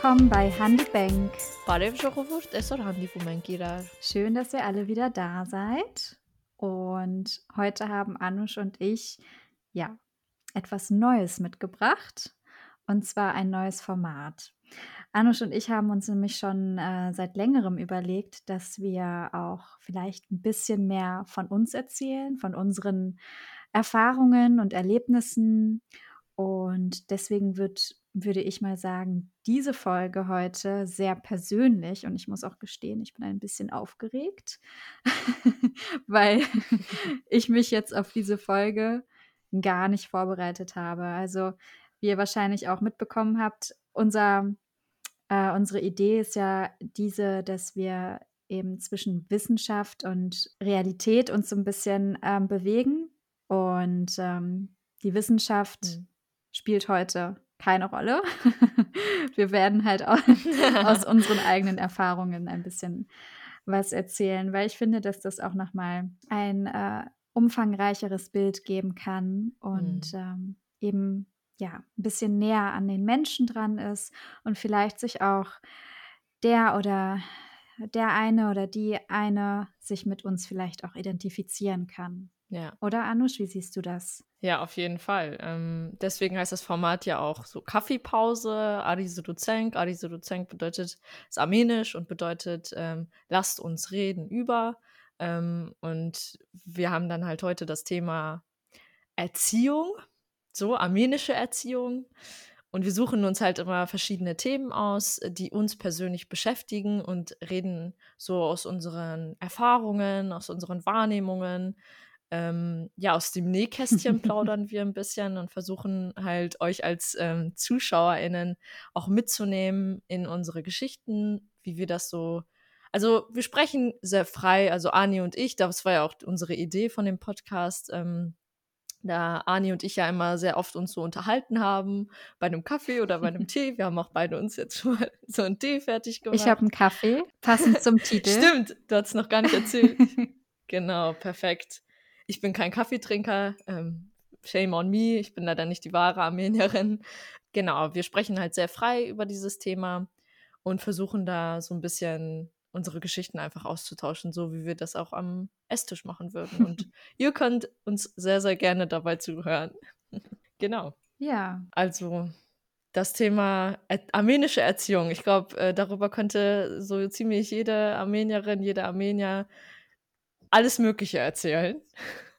willkommen bei Handybank. Schön, dass ihr alle wieder da seid. Und heute haben Anush und ich ja etwas Neues mitgebracht. Und zwar ein neues Format. Anush und ich haben uns nämlich schon äh, seit längerem überlegt, dass wir auch vielleicht ein bisschen mehr von uns erzählen, von unseren Erfahrungen und Erlebnissen und deswegen wird, würde ich mal sagen, diese Folge heute sehr persönlich. Und ich muss auch gestehen, ich bin ein bisschen aufgeregt, weil ich mich jetzt auf diese Folge gar nicht vorbereitet habe. Also, wie ihr wahrscheinlich auch mitbekommen habt, unser, äh, unsere Idee ist ja diese, dass wir eben zwischen Wissenschaft und Realität uns so ein bisschen ähm, bewegen. Und ähm, die Wissenschaft mhm. Spielt heute keine Rolle. wir werden halt auch aus unseren eigenen Erfahrungen ein bisschen was erzählen, weil ich finde, dass das auch nochmal ein äh, umfangreicheres Bild geben kann und mhm. ähm, eben ja ein bisschen näher an den Menschen dran ist und vielleicht sich auch der oder der eine oder die eine sich mit uns vielleicht auch identifizieren kann. Ja. Oder Anush, wie siehst du das? Ja, auf jeden Fall. Ähm, deswegen heißt das Format ja auch so Kaffeepause, Arisoduzenk. Arisoduzenk bedeutet, ist armenisch und bedeutet, ähm, lasst uns reden über. Ähm, und wir haben dann halt heute das Thema Erziehung, so armenische Erziehung. Und wir suchen uns halt immer verschiedene Themen aus, die uns persönlich beschäftigen und reden so aus unseren Erfahrungen, aus unseren Wahrnehmungen ähm, ja, aus dem Nähkästchen plaudern wir ein bisschen und versuchen halt euch als ähm, ZuschauerInnen auch mitzunehmen in unsere Geschichten, wie wir das so. Also, wir sprechen sehr frei, also Ani und ich, das war ja auch unsere Idee von dem Podcast, ähm, da Ani und ich ja immer sehr oft uns so unterhalten haben, bei einem Kaffee oder bei einem Tee. Wir haben auch beide uns jetzt schon mal so einen Tee fertig gemacht. Ich habe einen Kaffee, passend zum Titel. Stimmt, du hast es noch gar nicht erzählt. genau, perfekt. Ich bin kein Kaffeetrinker. Ähm, shame on me. Ich bin leider nicht die wahre Armenierin. Genau, wir sprechen halt sehr frei über dieses Thema und versuchen da so ein bisschen unsere Geschichten einfach auszutauschen, so wie wir das auch am Esstisch machen würden. Und ihr könnt uns sehr, sehr gerne dabei zuhören. genau. Ja. Also das Thema armenische Erziehung. Ich glaube, äh, darüber könnte so ziemlich jede Armenierin, jeder Armenier alles Mögliche erzählen.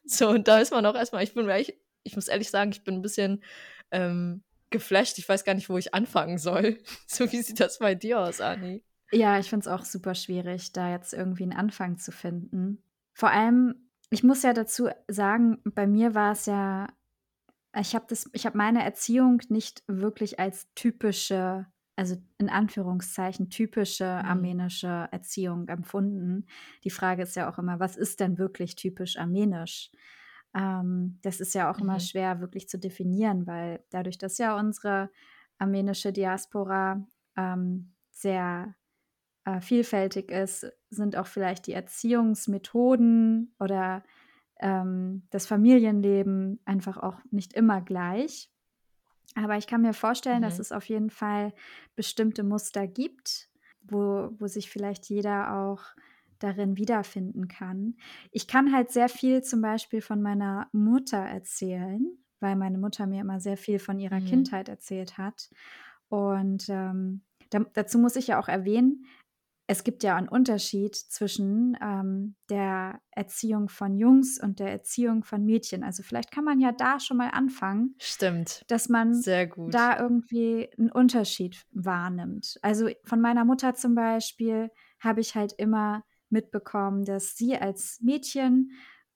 So, und da ist man auch erstmal, ich bin ich, ich muss ehrlich sagen, ich bin ein bisschen ähm, geflasht. Ich weiß gar nicht, wo ich anfangen soll. So, wie sieht das bei dir aus, Ani? Ja, ich finde es auch super schwierig, da jetzt irgendwie einen Anfang zu finden. Vor allem, ich muss ja dazu sagen, bei mir war es ja, ich habe habe meine Erziehung nicht wirklich als typische also in Anführungszeichen typische mhm. armenische Erziehung empfunden. Die Frage ist ja auch immer, was ist denn wirklich typisch armenisch? Ähm, das ist ja auch mhm. immer schwer wirklich zu definieren, weil dadurch, dass ja unsere armenische Diaspora ähm, sehr äh, vielfältig ist, sind auch vielleicht die Erziehungsmethoden oder ähm, das Familienleben einfach auch nicht immer gleich. Aber ich kann mir vorstellen, mhm. dass es auf jeden Fall bestimmte Muster gibt, wo, wo sich vielleicht jeder auch darin wiederfinden kann. Ich kann halt sehr viel zum Beispiel von meiner Mutter erzählen, weil meine Mutter mir immer sehr viel von ihrer mhm. Kindheit erzählt hat. Und ähm, da, dazu muss ich ja auch erwähnen, es gibt ja einen Unterschied zwischen ähm, der Erziehung von Jungs und der Erziehung von Mädchen. Also vielleicht kann man ja da schon mal anfangen. Stimmt. Dass man da irgendwie einen Unterschied wahrnimmt. Also von meiner Mutter zum Beispiel habe ich halt immer mitbekommen, dass sie als Mädchen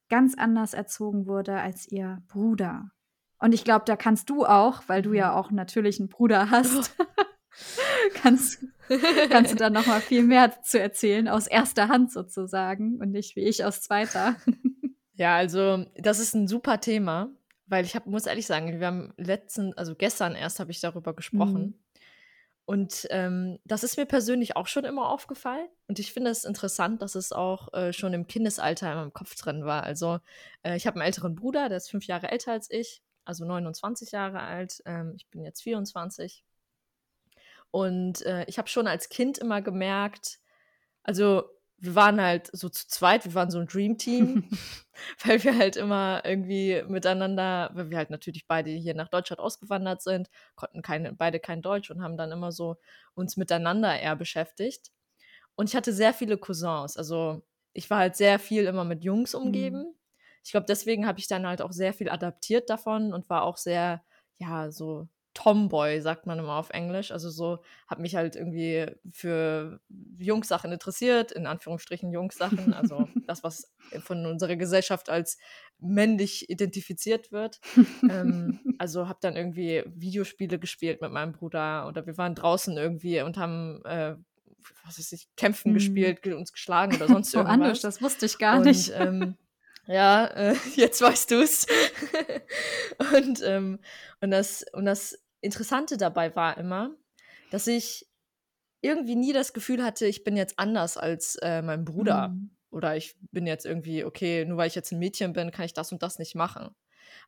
ganz anders erzogen wurde als ihr Bruder. Und ich glaube, da kannst du auch, weil du ja mhm. auch natürlich einen Bruder hast. kannst, kannst du dann noch mal viel mehr zu erzählen, aus erster Hand sozusagen und nicht wie ich aus zweiter. Ja, also das ist ein super Thema, weil ich hab, muss ehrlich sagen, wir haben letzten, also gestern erst habe ich darüber gesprochen. Mhm. Und ähm, das ist mir persönlich auch schon immer aufgefallen. Und ich finde es interessant, dass es auch äh, schon im Kindesalter in meinem Kopf drin war. Also äh, ich habe einen älteren Bruder, der ist fünf Jahre älter als ich, also 29 Jahre alt. Ähm, ich bin jetzt 24. Und äh, ich habe schon als Kind immer gemerkt, also wir waren halt so zu zweit, wir waren so ein Dream Team, weil wir halt immer irgendwie miteinander, weil wir halt natürlich beide hier nach Deutschland ausgewandert sind, konnten keine, beide kein Deutsch und haben dann immer so uns miteinander eher beschäftigt. Und ich hatte sehr viele Cousins, also ich war halt sehr viel immer mit Jungs umgeben. Mhm. Ich glaube, deswegen habe ich dann halt auch sehr viel adaptiert davon und war auch sehr, ja, so Tomboy, sagt man immer auf Englisch. Also so, habe mich halt irgendwie für Jungsachen interessiert, in Anführungsstrichen Jungsachen, also das, was von unserer Gesellschaft als männlich identifiziert wird. ähm, also habe dann irgendwie Videospiele gespielt mit meinem Bruder oder wir waren draußen irgendwie und haben äh, was weiß ich, Kämpfen hm. gespielt, uns geschlagen oder sonst irgendwas. Anders, das wusste ich gar und, nicht. Ähm, ja, äh, jetzt weißt du es. und, ähm, und, das, und das Interessante dabei war immer, dass ich irgendwie nie das Gefühl hatte, ich bin jetzt anders als äh, mein Bruder. Mhm. Oder ich bin jetzt irgendwie, okay, nur weil ich jetzt ein Mädchen bin, kann ich das und das nicht machen.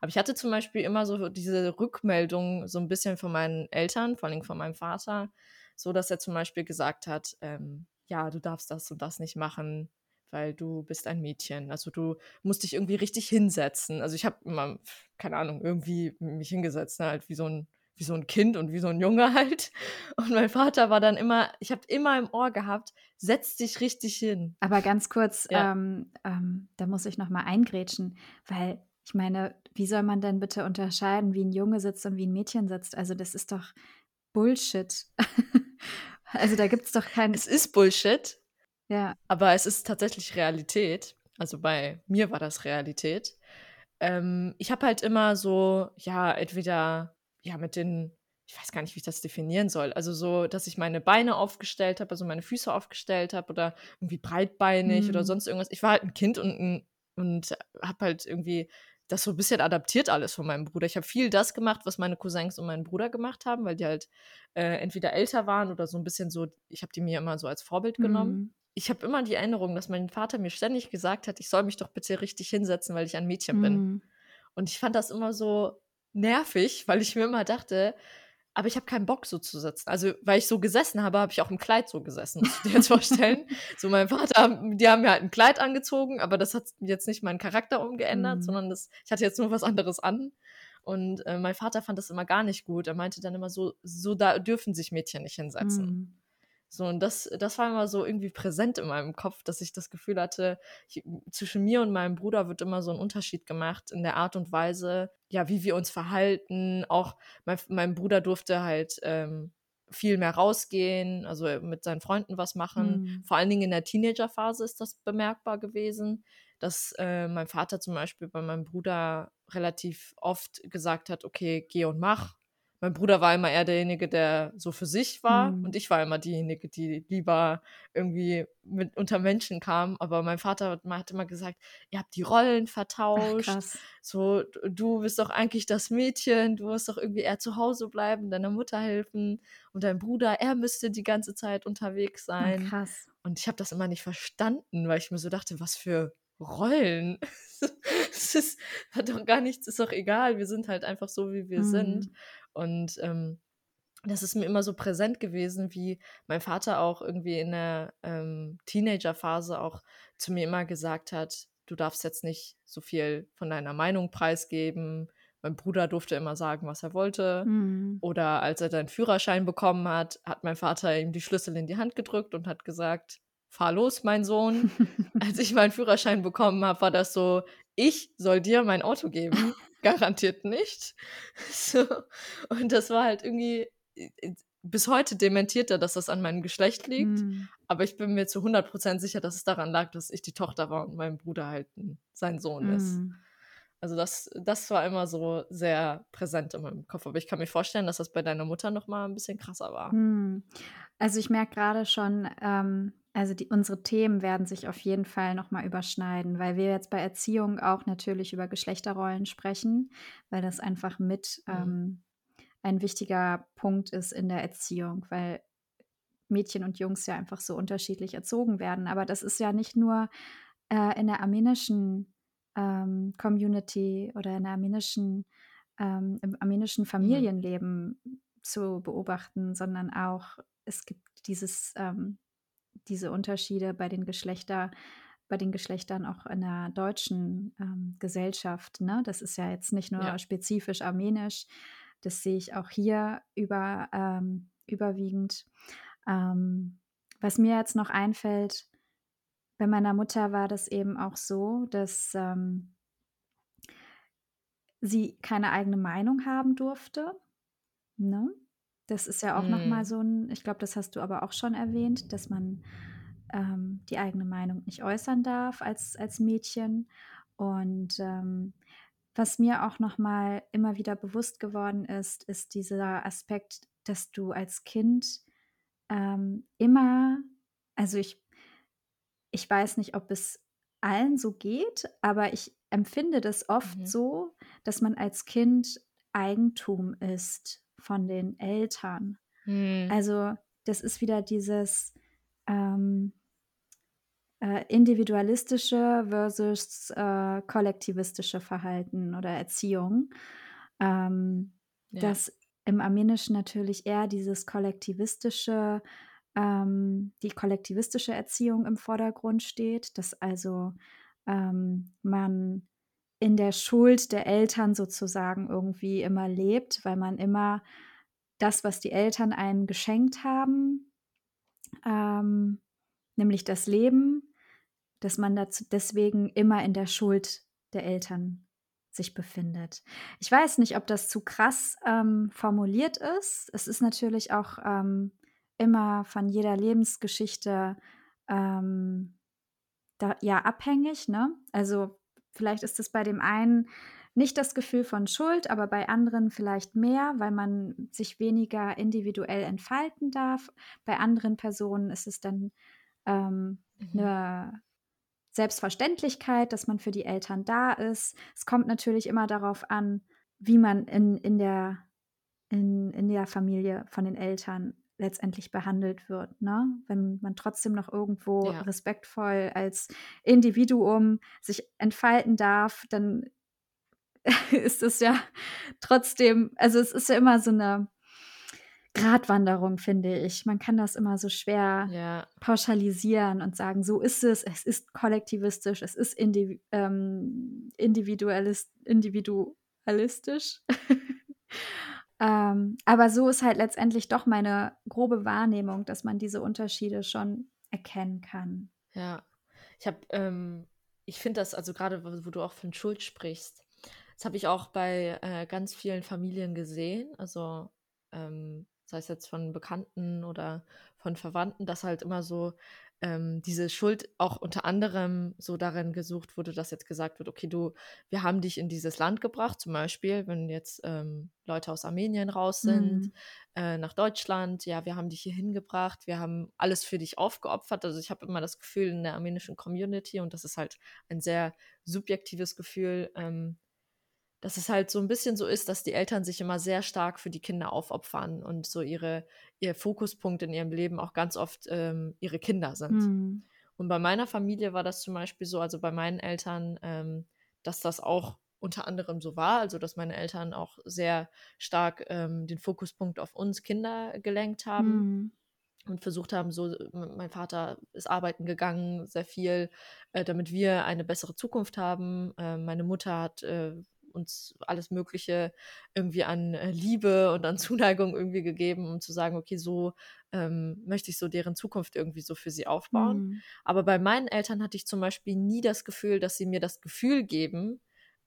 Aber ich hatte zum Beispiel immer so diese Rückmeldung so ein bisschen von meinen Eltern, vor allem von meinem Vater, so dass er zum Beispiel gesagt hat, ähm, ja, du darfst das und das nicht machen, weil du bist ein Mädchen. Also du musst dich irgendwie richtig hinsetzen. Also ich habe immer, keine Ahnung, irgendwie mich hingesetzt, ne, halt wie so ein wie so ein Kind und wie so ein Junge halt. Und mein Vater war dann immer, ich habe immer im Ohr gehabt, setz dich richtig hin. Aber ganz kurz, ja. ähm, ähm, da muss ich noch mal eingrätschen, weil ich meine, wie soll man denn bitte unterscheiden, wie ein Junge sitzt und wie ein Mädchen sitzt? Also das ist doch Bullshit. also da gibt es doch keinen. Es ist Bullshit. Ja. Aber es ist tatsächlich Realität. Also bei mir war das Realität. Ähm, ich habe halt immer so, ja, entweder ja mit den, ich weiß gar nicht, wie ich das definieren soll. Also so, dass ich meine Beine aufgestellt habe, also meine Füße aufgestellt habe oder irgendwie breitbeinig mhm. oder sonst irgendwas. Ich war halt ein Kind und, und habe halt irgendwie das so ein bisschen adaptiert alles von meinem Bruder. Ich habe viel das gemacht, was meine Cousins und mein Bruder gemacht haben, weil die halt äh, entweder älter waren oder so ein bisschen so, ich habe die mir immer so als Vorbild genommen. Mhm. Ich habe immer die Erinnerung, dass mein Vater mir ständig gesagt hat, ich soll mich doch bitte richtig hinsetzen, weil ich ein Mädchen mhm. bin. Und ich fand das immer so nervig, weil ich mir immer dachte, aber ich habe keinen Bock so zu sitzen. Also, weil ich so gesessen habe, habe ich auch im Kleid so gesessen, musst du dir jetzt vorstellen. so, mein Vater, die haben mir halt ein Kleid angezogen, aber das hat jetzt nicht meinen Charakter umgeändert, mhm. sondern das, ich hatte jetzt nur was anderes an. Und äh, mein Vater fand das immer gar nicht gut. Er meinte dann immer so, so da dürfen sich Mädchen nicht hinsetzen. Mhm. So, und das, das war immer so irgendwie präsent in meinem Kopf, dass ich das Gefühl hatte, ich, zwischen mir und meinem Bruder wird immer so ein Unterschied gemacht in der Art und Weise, ja, wie wir uns verhalten. Auch mein, mein Bruder durfte halt ähm, viel mehr rausgehen, also mit seinen Freunden was machen. Mhm. Vor allen Dingen in der Teenagerphase ist das bemerkbar gewesen, dass äh, mein Vater zum Beispiel bei meinem Bruder relativ oft gesagt hat, okay, geh und mach mein Bruder war immer eher derjenige, der so für sich war mhm. und ich war immer diejenige, die lieber irgendwie mit unter Menschen kam. Aber mein Vater hat immer gesagt, ihr habt die Rollen vertauscht. Ach, so, du bist doch eigentlich das Mädchen, du musst doch irgendwie eher zu Hause bleiben, deiner Mutter helfen und dein Bruder, er müsste die ganze Zeit unterwegs sein. Krass. Und ich habe das immer nicht verstanden, weil ich mir so dachte, was für Rollen. Es ist, hat doch gar nichts, ist doch egal. Wir sind halt einfach so, wie wir mhm. sind. Und ähm, das ist mir immer so präsent gewesen, wie mein Vater auch irgendwie in der ähm, Teenagerphase auch zu mir immer gesagt hat, du darfst jetzt nicht so viel von deiner Meinung preisgeben. Mein Bruder durfte immer sagen, was er wollte. Mhm. Oder als er seinen Führerschein bekommen hat, hat mein Vater ihm die Schlüssel in die Hand gedrückt und hat gesagt, fahr los, mein Sohn. als ich meinen Führerschein bekommen habe, war das so, ich soll dir mein Auto geben garantiert nicht. So. Und das war halt irgendwie, bis heute dementiert er, dass das an meinem Geschlecht liegt. Mhm. Aber ich bin mir zu 100% sicher, dass es daran lag, dass ich die Tochter war und mein Bruder halt sein Sohn mhm. ist. Also das, das war immer so sehr präsent in meinem Kopf. Aber ich kann mir vorstellen, dass das bei deiner Mutter noch mal ein bisschen krasser war. Mhm. Also ich merke gerade schon, ähm, also die, unsere Themen werden sich auf jeden Fall nochmal überschneiden, weil wir jetzt bei Erziehung auch natürlich über Geschlechterrollen sprechen, weil das einfach mit mhm. ähm, ein wichtiger Punkt ist in der Erziehung, weil Mädchen und Jungs ja einfach so unterschiedlich erzogen werden. Aber das ist ja nicht nur äh, in der armenischen ähm, Community oder in der armenischen, ähm, im armenischen mhm. Familienleben zu beobachten, sondern auch es gibt dieses, ähm, diese Unterschiede bei den Geschlechter bei den Geschlechtern auch in der deutschen, ähm, Gesellschaft, ne? Das ist ja jetzt nicht nur Ja. spezifisch armenisch. Das sehe ich auch hier über ähm, überwiegend. Ähm, was mir jetzt noch einfällt, bei meiner Mutter war das eben auch so, dass, ähm sie keine eigene Meinung haben durfte, ne? Das ist ja auch noch mal Mhm. so 'n ich glaube, das hast du aber auch schon erwähnt, dass man, ähm, die eigene Meinung nicht äußern darf als als Mädchen. Und, ähm, was mir auch noch mal immer wieder bewusst geworden ist, ist dieser Aspekt, dass du als Kind, ähm, immer also, ich ich weiß nicht, ob es allen so geht, aber ich empfinde das oft Mhm. so, dass man als Kind Eigentum ist von den Eltern. Mhm. Also, das ist wieder dieses, ähm äh, individualistische versus, äh, kollektivistische Verhalten oder Erziehung. Ähm, Ja. dass im Armenischen natürlich eher dieses kollektivistische ähm, die kollektivistische Erziehung im Vordergrund steht, dass also, ähm, man in der Schuld der Eltern sozusagen irgendwie immer lebt, weil man immer das, was die Eltern einem geschenkt haben, ähm, nämlich das Leben, dass man dazu deswegen immer in der Schuld der Eltern sich befindet. Ich weiß nicht, ob das zu krass, ähm, formuliert ist. Es ist natürlich auch, ähm, immer von jeder Lebensgeschichte, ähm, da ja, abhängig, ne? Also, vielleicht ist es bei dem einen nicht das Gefühl von Schuld, aber bei anderen vielleicht mehr, weil man sich weniger individuell entfalten darf. Bei anderen Personen ist es dann, ähm, Mhm. 'ne Selbstverständlichkeit, dass man für die Eltern da ist. Es kommt natürlich immer darauf an, wie man in in der in in der Familie von den Eltern letztendlich behandelt wird, ne? Wenn man trotzdem noch irgendwo Ja. respektvoll als Individuum sich entfalten darf, dann ist es ja trotzdem also, es ist ja immer so 'ne Gratwanderung, finde ich. Man kann das immer so schwer Ja. pauschalisieren und sagen: „So ist es. Es ist kollektivistisch, es ist indivi ähm, individualis individualistisch.“ Ähm, aber so ist halt letztendlich doch meine grobe Wahrnehmung, dass man diese Unterschiede schon erkennen kann. Ja. Ich habe, ähm ich finde das also, grade wo wo du auch von Schuld sprichst, das habe ich auch bei, äh, ganz vielen Familien gesehen. Also, ähm, sei es jetzt von Bekannten oder von Verwandten, dass halt immer so, ähm, diese Schuld auch unter anderem so darin gesucht wurde, dass jetzt gesagt wird: „Okay, du wir haben dich in dieses Land gebracht“, zum Beispiel, wenn jetzt, ähm, Leute aus Armenien raus sind, Mhm. äh, nach Deutschland: „Ja, wir haben dich hierhin gebracht, wir haben alles für dich aufgeopfert.“ Also, ich habe immer das Gefühl in der armenischen Community und das ist halt ein sehr subjektives Gefühl, ähm, dass es halt so 'n bisschen so ist, dass die Eltern sich immer sehr stark für die Kinder aufopfern und so ihre ihr Fokuspunkt in ihrem Leben auch ganz oft, ähm, ihre Kinder sind. Mhm. Und bei meiner Familie war das zum Beispiel so also, bei meinen Eltern, ähm, dass das auch unter anderem so war, also, dass meine Eltern auch sehr stark, ähm, den Fokuspunkt auf uns Kinder gelenkt haben Mhm. und versucht haben so m mein Vater ist arbeiten gegangen, sehr viel, äh, damit wir eine bessere Zukunft haben. Ähm, meine Mutter hat, äh, uns alles Mögliche irgendwie an, äh, Liebe und an Zuneigung irgendwie gegeben, um zu sagen: „Okay, so, ähm, möchte ich so deren Zukunft irgendwie so für sie aufbauen.“ Mhm. Aber bei meinen Eltern hatte ich zum Beispiel nie das Gefühl, dass sie mir das Gefühl geben,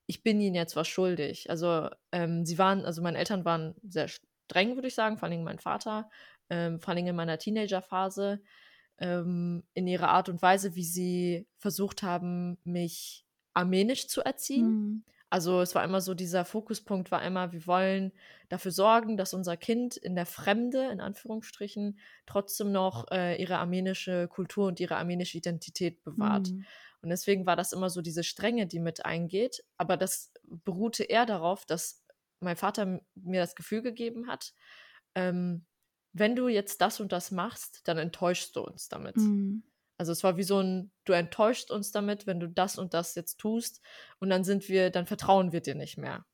ich bin ihnen jetzt was schuldig. Also, ähm, sie waren also, meine Eltern waren sehr streng, würde ich sagen, vor allen Dingen mein Vater, ähm, vor Dingen in meiner Teenagerphase, ähm, in ihrer Art und Weise, wie sie versucht haben, mich armenisch zu erziehen. Mhm. Also, es war immer so dieser Fokuspunkt war immer: „Wir wollen dafür sorgen, dass unser Kind in der Fremde, in Anführungsstrichen, trotzdem noch, äh, ihre armenische Kultur und ihre armenische Identität bewahrt.“ Mhm. Und deswegen war das immer so diese Strenge, die mit eingeht, aber das beruhte eher darauf, dass mein Vater mir das Gefühl gegeben hat, ähm: „Wenn du jetzt das und das machst, dann enttäuschst du uns damit.“ Mhm. Also, es war wie so 'n: „Du enttäuschst uns damit, wenn du das und das jetzt tust und dann sind wir dann vertrauen wir dir nicht mehr.“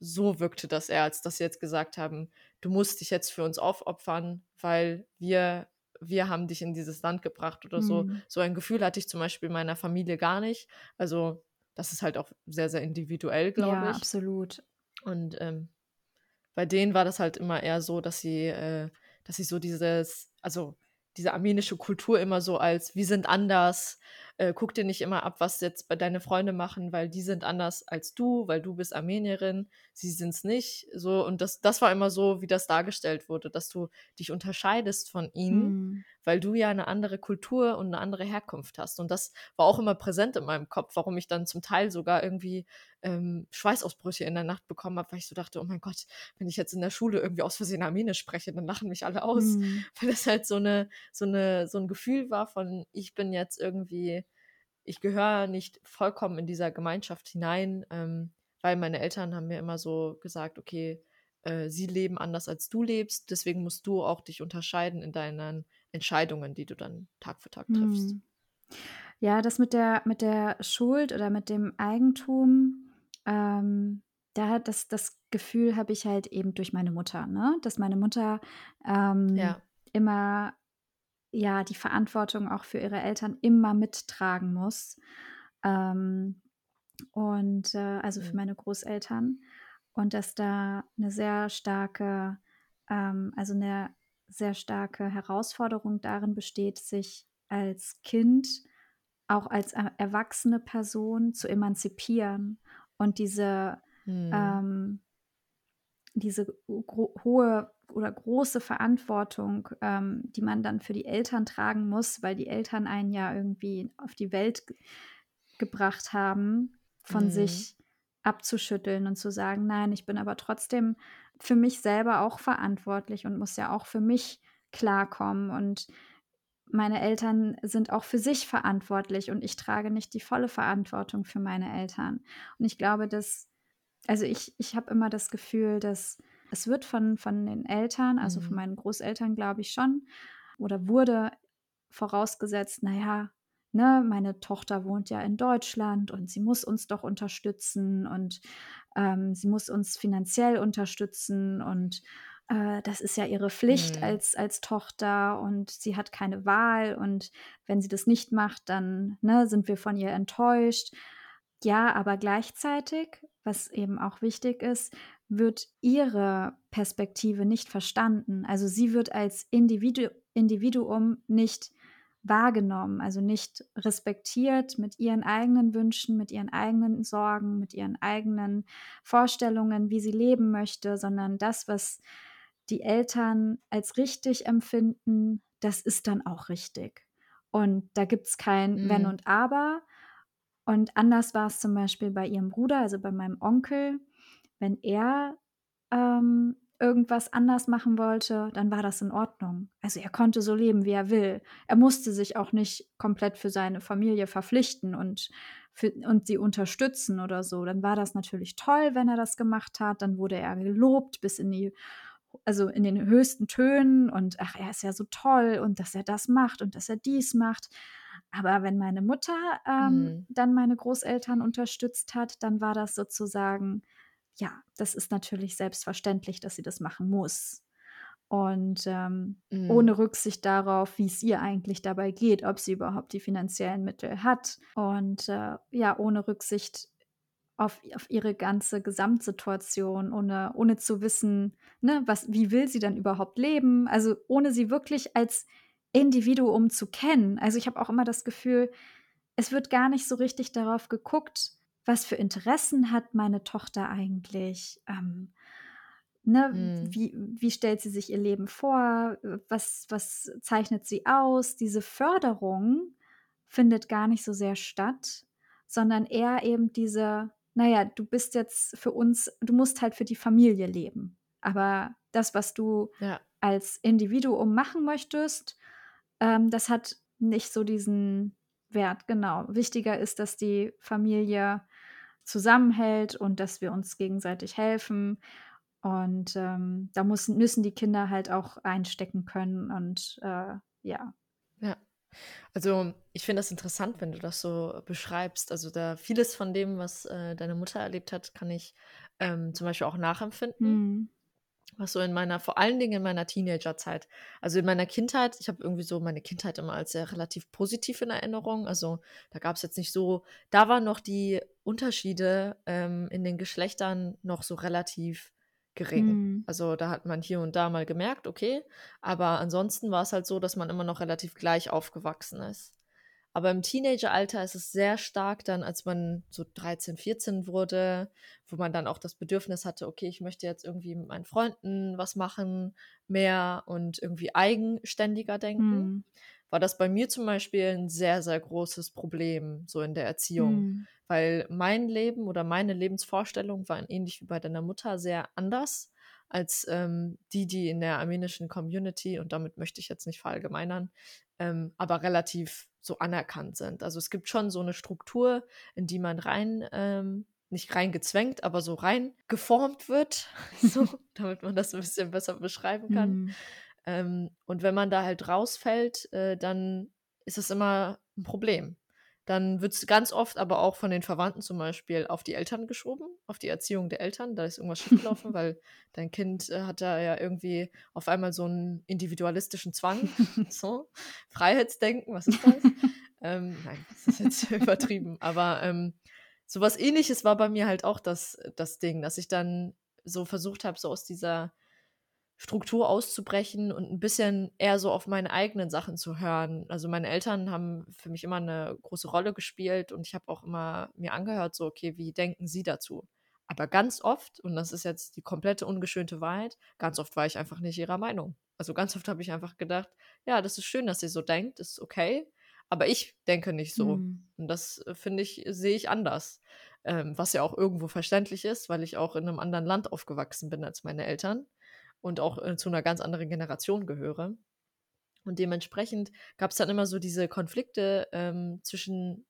so wirkte das eher, als dass sie jetzt gesagt haben, du musst dich jetzt für uns aufopfern, weil wir, wir haben dich in dieses Land gebracht oder so. Mhm. So ein Gefühl hatte ich zum Beispiel in meiner Familie gar nicht. Also das ist halt auch sehr, sehr individuell, glaube Ja, ich. absolut. Und ähm, bei denen war das halt immer eher so, dass sie, äh, dass sie so dieses, also diese armenische Kultur immer so als, wir sind anders, äh, guck dir nicht immer ab, was jetzt bei deine Freunde machen, weil die sind anders als du, weil du bist Armenierin, sie sind es nicht. So, und das, das war immer so, wie das dargestellt wurde, dass du dich unterscheidest von ihnen, Mhm. weil du ja eine andere Kultur und eine andere Herkunft hast. Und das war auch immer präsent in meinem Kopf, warum ich dann zum Teil sogar irgendwie ähm, Schweißausbrüche in der Nacht bekommen habe, weil ich so dachte, oh mein Gott, wenn ich jetzt in der Schule irgendwie aus Versehen Armenisch spreche, dann lachen mich alle aus. Mhm. Weil das halt so eine, so eine, so ein Gefühl war von, ich bin jetzt irgendwie, ich gehöre nicht vollkommen in dieser Gemeinschaft hinein, ähm, weil meine Eltern haben mir immer so gesagt, okay, äh, sie leben anders als du lebst, deswegen musst du auch dich unterscheiden in deinen Entscheidungen, die du dann Tag für Tag triffst. Mhm. Ja, das mit der, mit der Schuld oder mit dem Eigentum, ähm, da hat das, das Gefühl habe ich halt eben durch meine Mutter, ne? Dass meine Mutter ähm, Ja. immer ja die Verantwortung auch für ihre Eltern immer mittragen muss. Ähm, und äh, also für meine Großeltern. Und dass da eine sehr starke, ähm, also eine sehr starke Herausforderung darin besteht, sich als Kind, auch als er erwachsene Person zu emanzipieren und diese, Mhm. ähm, diese hohe oder große Verantwortung, ähm, die man dann für die Eltern tragen muss, weil die Eltern einen ja irgendwie auf die Welt ge gebracht haben, von Mhm. sich abzuschütteln und zu sagen: „Nein, ich bin aber trotzdem für mich selber auch verantwortlich und muss ja auch für mich klarkommen und meine Eltern sind auch für sich verantwortlich und ich trage nicht die volle Verantwortung für meine Eltern.“ Und ich glaube, dass also ich ich habe immer das Gefühl, dass es wird von von den Eltern, also von Mhm. meinen Großeltern, glaube ich schon oder wurde vorausgesetzt, na ja, ne, meine Tochter wohnt ja in Deutschland und sie muss uns doch unterstützen und, ähm, sie muss uns finanziell unterstützen und, äh, das ist ja ihre Pflicht Mhm. als als Tochter und sie hat keine Wahl und wenn sie das nicht macht, dann, ne, sind wir von ihr enttäuscht. Ja, aber gleichzeitig, was eben auch wichtig ist, wird ihre Perspektive nicht verstanden. Also, sie wird als Individu Individuum nicht wahrgenommen, also nicht respektiert mit ihren eigenen Wünschen, mit ihren eigenen Sorgen, mit ihren eigenen Vorstellungen, wie sie leben möchte, sondern das, was die Eltern als richtig empfinden, das ist dann auch richtig. Und da gibt's kein Wenn Mhm. und Aber. Und anders war es zum Beispiel bei ihrem Bruder, also bei meinem Onkel. Wenn er, ähm, irgendwas anders machen wollte, dann war das in Ordnung. Also, er konnte so leben, wie er will. Er musste sich auch nicht komplett für seine Familie verpflichten und für und sie unterstützen oder so. Dann war das natürlich toll, wenn er das gemacht hat. Dann wurde er gelobt bis in die also, in den höchsten Tönen und: „Ach, er ist ja so toll und dass er das macht und dass er dies macht.“ Aber wenn meine Mutter, ähm, Mhm. dann meine Großeltern unterstützt hat, dann war das sozusagen ja, das ist natürlich selbstverständlich, dass sie das machen muss. Und, ähm, Mhm. ohne Rücksicht darauf, wie's ihr eigentlich dabei geht, ob sie überhaupt die finanziellen Mittel hat und, äh, ja, ohne Rücksicht auf auf ihre ganze Gesamtsituation, ohne ohne zu wissen, ne, was wie will sie denn überhaupt leben? Also, ohne sie wirklich als Individuum zu kennen. Also, ich habe auch immer das Gefühl, es wird gar nicht so richtig darauf geguckt, was für Interessen hat meine Tochter eigentlich? Ähm, ne, Mhm. wie wie stellt sie sich ihr Leben vor? Was was zeichnet sie aus? Diese Förderung findet gar nicht so sehr statt, sondern eher eben diese: „Na ja, du bist jetzt für uns du musst halt für die Familie leben. Aber das, was du Ja. als Individuum machen möchtest, ähm, das hat nicht so diesen Wert.“ Genau. Wichtiger ist, dass die Familie zusammenhält und dass wir uns gegenseitig helfen. Und, ähm, da muss müssen die Kinder halt auch einstecken können und, äh, ja. Ja. Also, ich finde das interessant, wenn du das so beschreibst. Also, da vieles von dem, was, äh, deine Mutter erlebt hat, kann ich, ähm, zum Beispiel auch nachempfinden. Mhm. Was so in meiner, vor allen Dingen in meiner Teenagerzeit. Also in meiner Kindheit, ich habe irgendwie so meine Kindheit immer als sehr relativ positiv in Erinnerung. Also da gab es jetzt nicht so, da waren noch die Unterschiede ähm, in den Geschlechtern noch so relativ gering. Mhm. Also da hat man hier und da mal gemerkt, okay, aber ansonsten war es halt so, dass man immer noch relativ gleich aufgewachsen ist. Aber im Teenageralter ist es sehr stark dann, als man so 13, 14 wurde, wo man dann auch das Bedürfnis hatte, okay, ich möchte jetzt irgendwie mit meinen Freunden was machen, mehr und irgendwie eigenständiger denken. Mhm. War das bei mir zum Beispiel ein sehr, sehr großes Problem, so in der Erziehung. Mhm. Weil mein Leben oder meine Lebensvorstellungen waren ähnlich wie bei deiner Mutter sehr anders als ähm, die, die in der armenischen Community, und damit möchte ich jetzt nicht verallgemeinern, ähm, aber relativ so anerkannt sind. Also es gibt schon so eine Struktur, in die man rein, ähm, nicht reingezwängt, aber so rein geformt wird, so, damit man das ein bisschen besser beschreiben kann. Mhm. Ähm, und wenn man da halt rausfällt, äh, dann ist es immer ein Problem. Dann wird es ganz oft aber auch von den Verwandten zum Beispiel auf die Eltern geschoben, auf die Erziehung der Eltern. Da ist irgendwas schiefgelaufen, weil dein Kind äh, hat da ja irgendwie auf einmal so einen individualistischen Zwang, so Freiheitsdenken, was ist das? ähm, nein, das ist jetzt übertrieben. Aber ähm, sowas ähnliches war bei mir halt auch das, das Ding, dass ich dann so versucht habe, so aus dieser Struktur auszubrechen und ein bisschen eher so auf meine eigenen Sachen zu hören. Also meine Eltern haben für mich immer eine große Rolle gespielt und ich habe auch immer mir angehört, so, okay, wie denken sie dazu? Aber ganz oft, und das ist jetzt die komplette ungeschönte Wahrheit, ganz oft war ich einfach nicht ihrer Meinung. Also ganz oft habe ich einfach gedacht, ja, das ist schön, dass ihr so denkt, ist okay, aber ich denke nicht so. Mhm. Und das äh, finde ich, sehe ich anders. Ähm, was ja auch irgendwo verständlich ist, weil ich auch in einem anderen Land aufgewachsen bin als meine Eltern und auch äh, zu einer ganz anderen Generation gehöre. Und dementsprechend gab es dann immer so diese Konflikte ähm, zwischen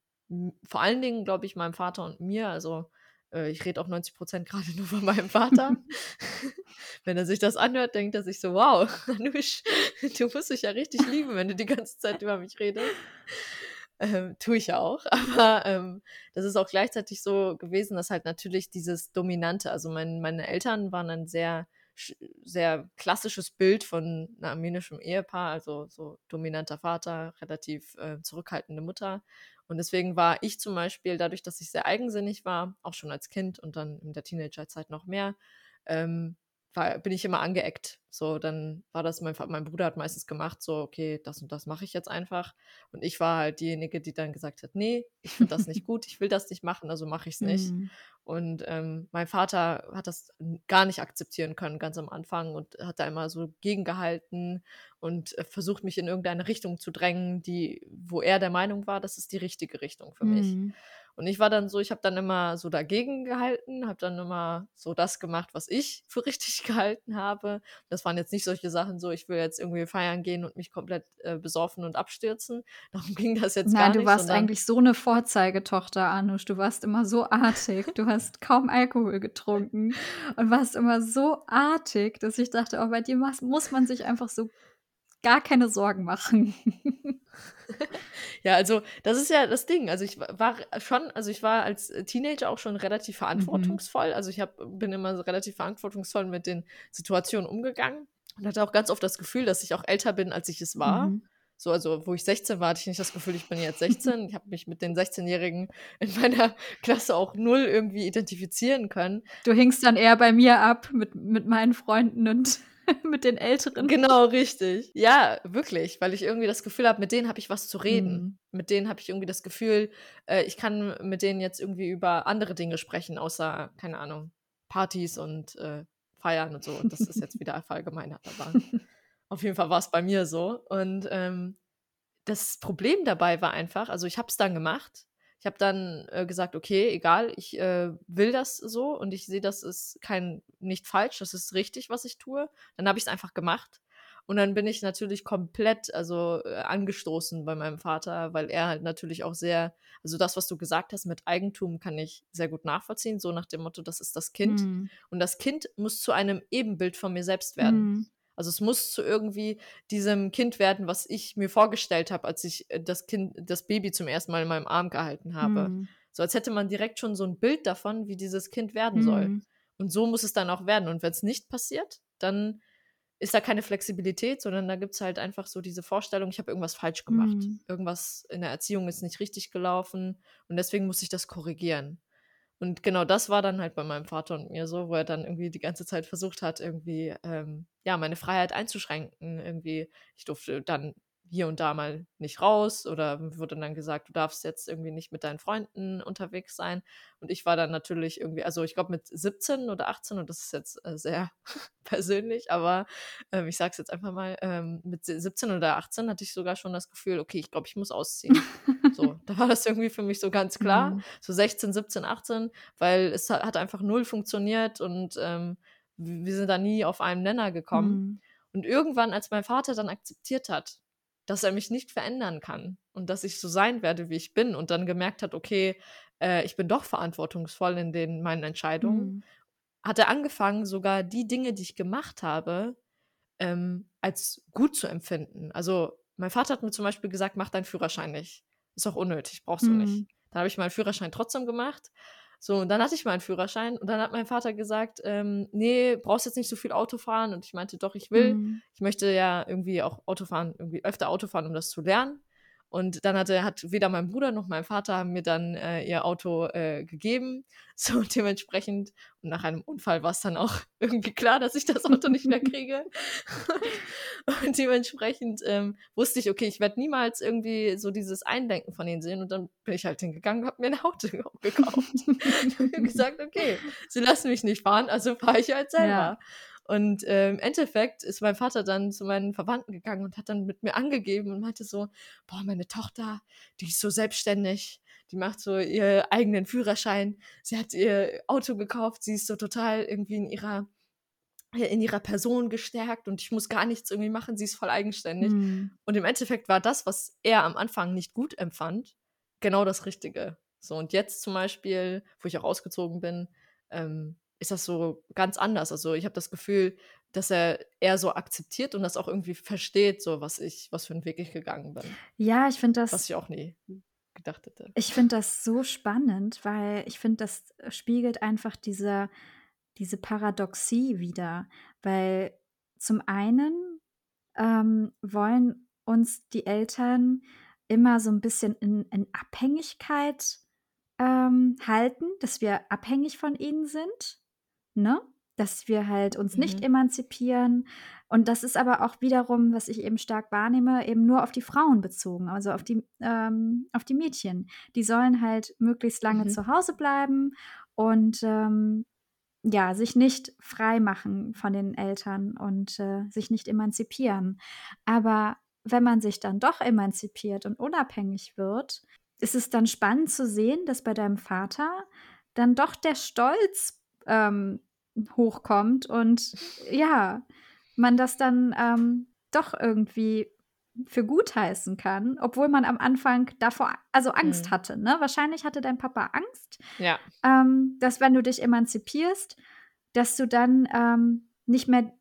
vor allen Dingen, glaube ich, meinem Vater und mir. Also äh, ich rede auch 90 Prozent gerade nur von meinem Vater. wenn er sich das anhört, denkt er sich so, wow, Anush, du musst dich ja richtig lieben, wenn du die ganze Zeit über mich redest. Ähm, tue ich ja auch. Aber ähm, das ist auch gleichzeitig so gewesen, dass halt natürlich dieses Dominante, also mein, meine Eltern waren ein sehr sehr klassisches Bild von einem armenischen Ehepaar, also so dominanter Vater, relativ äh, zurückhaltende Mutter. Und deswegen war ich zum Beispiel, dadurch, dass ich sehr eigensinnig war, auch schon als Kind und dann in der Teenagerzeit noch mehr, ähm, war, bin ich immer angeeckt. So, dann war das, mein, mein Bruder hat meistens gemacht, so, okay, das und das mache ich jetzt einfach. Und ich war halt diejenige, die dann gesagt hat, nee, ich finde das nicht gut, ich will das nicht machen, also mache ich es nicht. Mhm. Und ähm, mein Vater hat das gar nicht akzeptieren können, ganz am Anfang, und hat da immer so gegengehalten und äh, versucht, mich in irgendeine Richtung zu drängen, die, wo er der Meinung war, das ist die richtige Richtung für mich. Und ich war dann so, ich habe dann immer so dagegen gehalten, habe dann immer so das gemacht, was ich für richtig gehalten habe. Das waren jetzt nicht solche Sachen, so ich will jetzt irgendwie feiern gehen und mich komplett äh, besoffen und abstürzen. Darum ging das jetzt Nein, gar du nicht. warst sondern- eigentlich so eine Vorzeigetochter, Anusch. Du warst immer so artig. Du hast kaum Alkohol getrunken und warst immer so artig, dass ich dachte, oh, bei dir muss man sich einfach so gar keine Sorgen machen. Ja, also das ist ja das Ding. Also ich wa- war schon, also ich war als Teenager auch schon relativ verantwortungsvoll. Also ich hab, bin immer so relativ verantwortungsvoll mit den Situationen umgegangen und hatte auch ganz oft das Gefühl, dass ich auch älter bin, als ich es war. Mhm. So, also wo ich 16 war, hatte ich nicht das Gefühl, ich bin jetzt 16. Ich habe mich mit den 16-Jährigen in meiner Klasse auch null irgendwie identifizieren können. Du hingst dann eher bei mir ab mit, mit meinen Freunden und mit den Älteren. Genau, richtig. Ja, wirklich, weil ich irgendwie das Gefühl habe, mit denen habe ich was zu reden. Mhm. Mit denen habe ich irgendwie das Gefühl, äh, ich kann mit denen jetzt irgendwie über andere Dinge sprechen, außer, keine Ahnung, Partys und äh, Feiern und so. Und das ist jetzt wieder verallgemeinert, aber auf jeden Fall war es bei mir so. Und ähm, das Problem dabei war einfach, also ich habe es dann gemacht. Ich habe dann äh, gesagt, okay, egal, ich äh, will das so und ich sehe, das ist kein nicht falsch, das ist richtig, was ich tue. Dann habe ich es einfach gemacht. Und dann bin ich natürlich komplett, also äh, angestoßen bei meinem Vater, weil er halt natürlich auch sehr, also das, was du gesagt hast mit Eigentum, kann ich sehr gut nachvollziehen, so nach dem Motto, das ist das Kind. Mhm. Und das Kind muss zu einem Ebenbild von mir selbst werden. Mhm. Also es muss zu irgendwie diesem Kind werden, was ich mir vorgestellt habe, als ich äh, das Kind, das Baby zum ersten Mal in meinem Arm gehalten habe. Mhm. So als hätte man direkt schon so ein Bild davon, wie dieses Kind werden soll. Mhm. Und so muss es dann auch werden. Und wenn es nicht passiert, dann ist da keine Flexibilität, sondern da gibt es halt einfach so diese Vorstellung, ich habe irgendwas falsch gemacht. Mhm. Irgendwas in der Erziehung ist nicht richtig gelaufen und deswegen muss ich das korrigieren. Und genau das war dann halt bei meinem Vater und mir so, wo er dann irgendwie die ganze Zeit versucht hat, irgendwie, ähm, ja, meine Freiheit einzuschränken. Irgendwie, ich durfte dann hier und da mal nicht raus oder wurde dann gesagt, du darfst jetzt irgendwie nicht mit deinen Freunden unterwegs sein. Und ich war dann natürlich irgendwie, also ich glaube mit 17 oder 18, und das ist jetzt äh, sehr persönlich, aber ähm, ich sage es jetzt einfach mal, ähm, mit 17 oder 18 hatte ich sogar schon das Gefühl, okay, ich glaube, ich muss ausziehen. so, da war das irgendwie für mich so ganz klar. Mhm. So 16, 17, 18, weil es hat, hat einfach null funktioniert und ähm, wir sind da nie auf einen Nenner gekommen. Mhm. Und irgendwann, als mein Vater dann akzeptiert hat, dass er mich nicht verändern kann und dass ich so sein werde, wie ich bin und dann gemerkt hat, okay, äh, ich bin doch verantwortungsvoll in den meinen Entscheidungen, Mhm. hat er angefangen, sogar die Dinge, die ich gemacht habe, ähm, als gut zu empfinden. Also mein Vater hat mir zum Beispiel gesagt, mach deinen Führerschein nicht. Ist auch unnötig, brauchst du nicht. Mhm. Dann habe ich meinen Führerschein trotzdem gemacht. So, und dann hatte ich meinen Führerschein und dann hat mein Vater gesagt, ähm, nee, brauchst jetzt nicht so viel Auto fahren. Und ich meinte, doch, ich will. Mhm. Ich möchte ja irgendwie auch Auto fahren, irgendwie öfter Auto fahren, um das zu lernen. Und dann hatte, hat weder mein Bruder noch mein Vater haben mir dann äh, ihr Auto äh, gegeben. So dementsprechend. Und nach einem Unfall war es dann auch irgendwie klar, dass ich das Auto nicht mehr kriege. und dementsprechend ähm, wusste ich, okay, ich werde niemals irgendwie so dieses Eindenken von ihnen sehen. Und dann bin ich halt hingegangen und habe mir ein Auto gekauft. ich habe gesagt, okay, sie lassen mich nicht fahren, also fahre ich halt selber. Ja. Und äh, im Endeffekt ist mein Vater dann zu meinen Verwandten gegangen und hat dann mit mir angegeben und meinte so, boah, meine Tochter, die ist so selbstständig, die macht so ihren eigenen Führerschein, sie hat ihr Auto gekauft, sie ist so total irgendwie in ihrer in ihrer Person gestärkt und ich muss gar nichts irgendwie machen, sie ist voll eigenständig. Mhm. Und im Endeffekt war das, was er am Anfang nicht gut empfand, genau das Richtige. So, und jetzt zum Beispiel, wo ich auch ausgezogen bin, ähm, ist das so ganz anders. Also ich habe das Gefühl, dass er eher so akzeptiert und das auch irgendwie versteht, so was ich, was für einen Weg ich gegangen bin. Ja, ich finde Was das, ich auch nie gedacht hätte. ich finde das so spannend, weil ich finde, das spiegelt einfach diese, diese Paradoxie wieder. Weil zum einen ähm, wollen uns die Eltern immer so ein bisschen in, in Abhängigkeit ähm, halten, dass wir abhängig von ihnen sind, ne? Dass wir halt uns nicht Mhm. emanzipieren. Und das ist aber auch wiederum, was ich eben stark wahrnehme, eben nur auf die Frauen bezogen, also auf die, ähm, auf die Mädchen. Die sollen halt möglichst lange Mhm. zu Hause bleiben und ähm, ja, sich nicht frei machen von den Eltern und äh, sich nicht emanzipieren. Aber wenn man sich dann doch emanzipiert und unabhängig wird, ist es dann spannend zu sehen, dass bei deinem Vater dann doch der Stolz ähm, hochkommt und ja, man das dann ähm, doch irgendwie für gut heißen kann, obwohl man am Anfang davor also Angst Mhm. hatte. Ne? Wahrscheinlich hatte dein Papa Angst, Ja. ähm, dass wenn du dich emanzipierst, dass du dann ähm, nicht mehr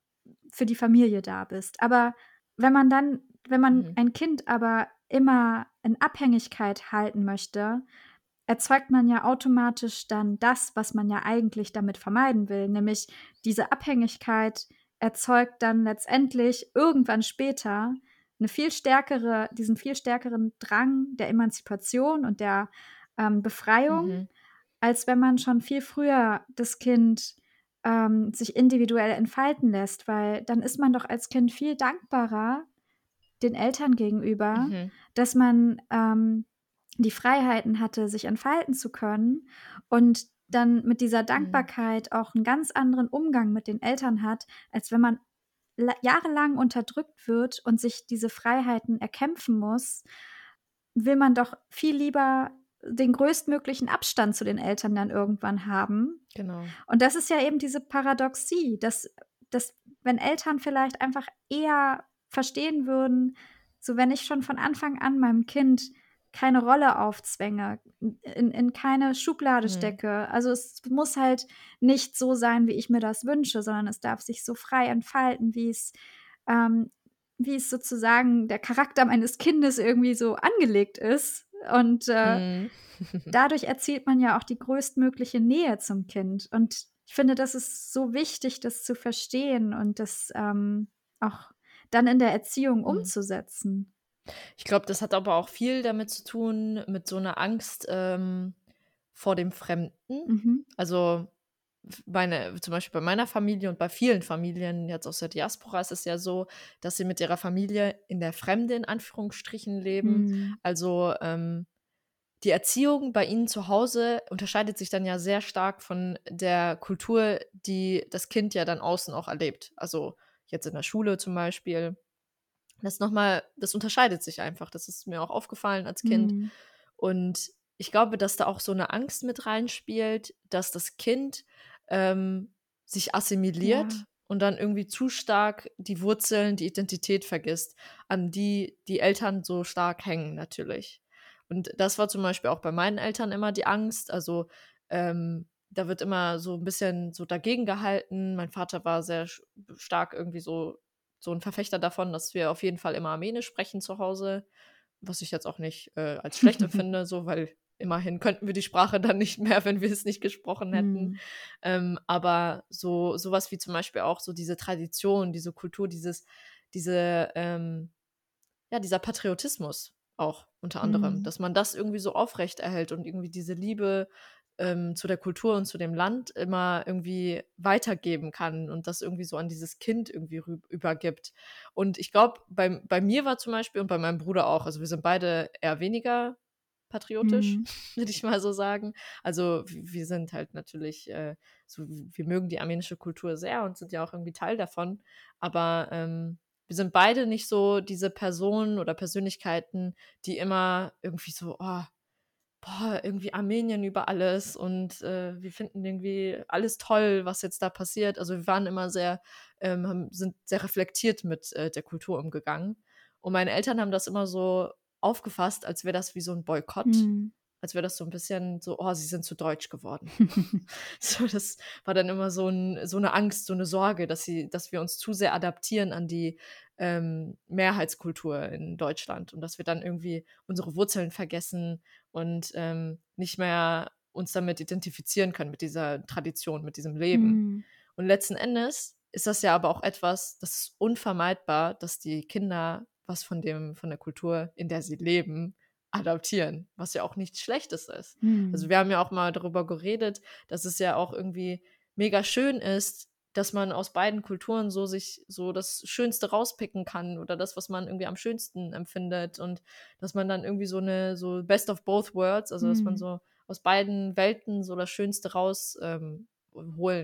für die Familie da bist. Aber wenn man dann, wenn man Mhm. ein Kind aber immer in Abhängigkeit halten möchte, erzeugt man ja automatisch dann das, was man ja eigentlich damit vermeiden will, nämlich diese Abhängigkeit erzeugt dann letztendlich irgendwann später eine viel stärkere, diesen viel stärkeren Drang der Emanzipation und der ähm, Befreiung, Mhm. als wenn man schon viel früher das Kind ähm, sich individuell entfalten lässt, weil dann ist man doch als Kind viel dankbarer den Eltern gegenüber, Mhm. dass man ähm, die Freiheiten hatte, sich entfalten zu können und dann mit dieser Dankbarkeit auch einen ganz anderen Umgang mit den Eltern hat, als wenn man la- jahrelang unterdrückt wird und sich diese Freiheiten erkämpfen muss, will man doch viel lieber den größtmöglichen Abstand zu den Eltern dann irgendwann haben. Genau. Und das ist ja eben diese Paradoxie, dass, dass wenn Eltern vielleicht einfach eher verstehen würden, so wenn ich schon von Anfang an meinem Kind keine Rolle aufzwänge, in, in keine Schublade Mhm. stecke. Also es muss halt nicht so sein, wie ich mir das wünsche, sondern es darf sich so frei entfalten, wie es, ähm, wie es sozusagen der Charakter meines Kindes irgendwie so angelegt ist. Und äh, Mhm. dadurch erzielt man ja auch die größtmögliche Nähe zum Kind. Und ich finde, das ist so wichtig, das zu verstehen und das ähm, auch dann in der Erziehung Mhm. umzusetzen. Ich glaube, das hat aber auch viel damit zu tun, mit so einer Angst ähm, vor dem Fremden. Mhm. Also meine, zum Beispiel bei meiner Familie und bei vielen Familien jetzt aus der Diaspora ist es ja so, dass sie mit ihrer Familie in der Fremde in Anführungsstrichen leben. Mhm. Also ähm, die Erziehung bei ihnen zu Hause unterscheidet sich dann ja sehr stark von der Kultur, die das Kind ja dann außen auch erlebt. Also jetzt in der Schule zum Beispiel. Das nochmal, das unterscheidet sich einfach. Das ist mir auch aufgefallen als Kind. Mhm. Und ich glaube, dass da auch so eine Angst mit reinspielt, dass das Kind ähm, sich assimiliert Ja. und dann irgendwie zu stark die Wurzeln, die Identität vergisst, an die die Eltern so stark hängen natürlich. Und das war zum Beispiel auch bei meinen Eltern immer die Angst. Also ähm, da wird immer so ein bisschen so dagegen gehalten. Mein Vater war sehr stark irgendwie so, so ein Verfechter davon, dass wir auf jeden Fall immer Armenisch sprechen zu Hause, was ich jetzt auch nicht äh, als schlecht empfinde, so, weil immerhin könnten wir die Sprache dann nicht mehr, wenn wir es nicht gesprochen hätten. Mhm. Ähm, aber so sowas wie zum Beispiel auch so diese Tradition, diese Kultur, dieses, diese, ähm, ja, dieser Patriotismus auch unter anderem, Mhm. dass man das irgendwie so aufrecht erhält und irgendwie diese Liebe ähm, zu der Kultur und zu dem Land immer irgendwie weitergeben kann und das irgendwie so an dieses Kind irgendwie übergibt. Und ich glaube, bei, bei mir war zum Beispiel und bei meinem Bruder auch, also wir sind beide eher weniger patriotisch, Mhm. würde ich mal so sagen. Also wir sind halt natürlich, äh, so, wir mögen die armenische Kultur sehr und sind ja auch irgendwie Teil davon. Aber ähm, wir sind beide nicht so diese Personen oder Persönlichkeiten, die immer irgendwie so, oh, boah, irgendwie Armenien über alles und äh, wir finden irgendwie alles toll, was jetzt da passiert. Also wir waren immer sehr, ähm, haben, sind sehr reflektiert mit äh, der Kultur umgegangen. Und meine Eltern haben das immer so aufgefasst, als wäre das wie so ein Boykott. Mhm. Als wäre das so ein bisschen so, oh, sie sind zu deutsch geworden. So, das war dann immer so, ein, so eine Angst, so eine Sorge, dass sie, dass wir uns zu sehr adaptieren an die ähm, Mehrheitskultur in Deutschland und dass wir dann irgendwie unsere Wurzeln vergessen und ähm, nicht mehr uns damit identifizieren können, mit dieser Tradition, mit diesem Leben. Mhm. Und letzten Endes ist das ja aber auch etwas, das ist unvermeidbar, dass die Kinder was von dem, von der Kultur, in der sie leben, adaptieren, was ja auch nichts Schlechtes ist. Also Mhm. wir haben ja auch mal darüber geredet, dass es ja auch irgendwie mega schön ist, dass man aus beiden Kulturen so sich so das Schönste rauspicken kann oder das, was man irgendwie am schönsten empfindet und dass man dann irgendwie so eine so Best of both worlds, also dass man Mhm. so aus beiden Welten so das Schönste raus ähm,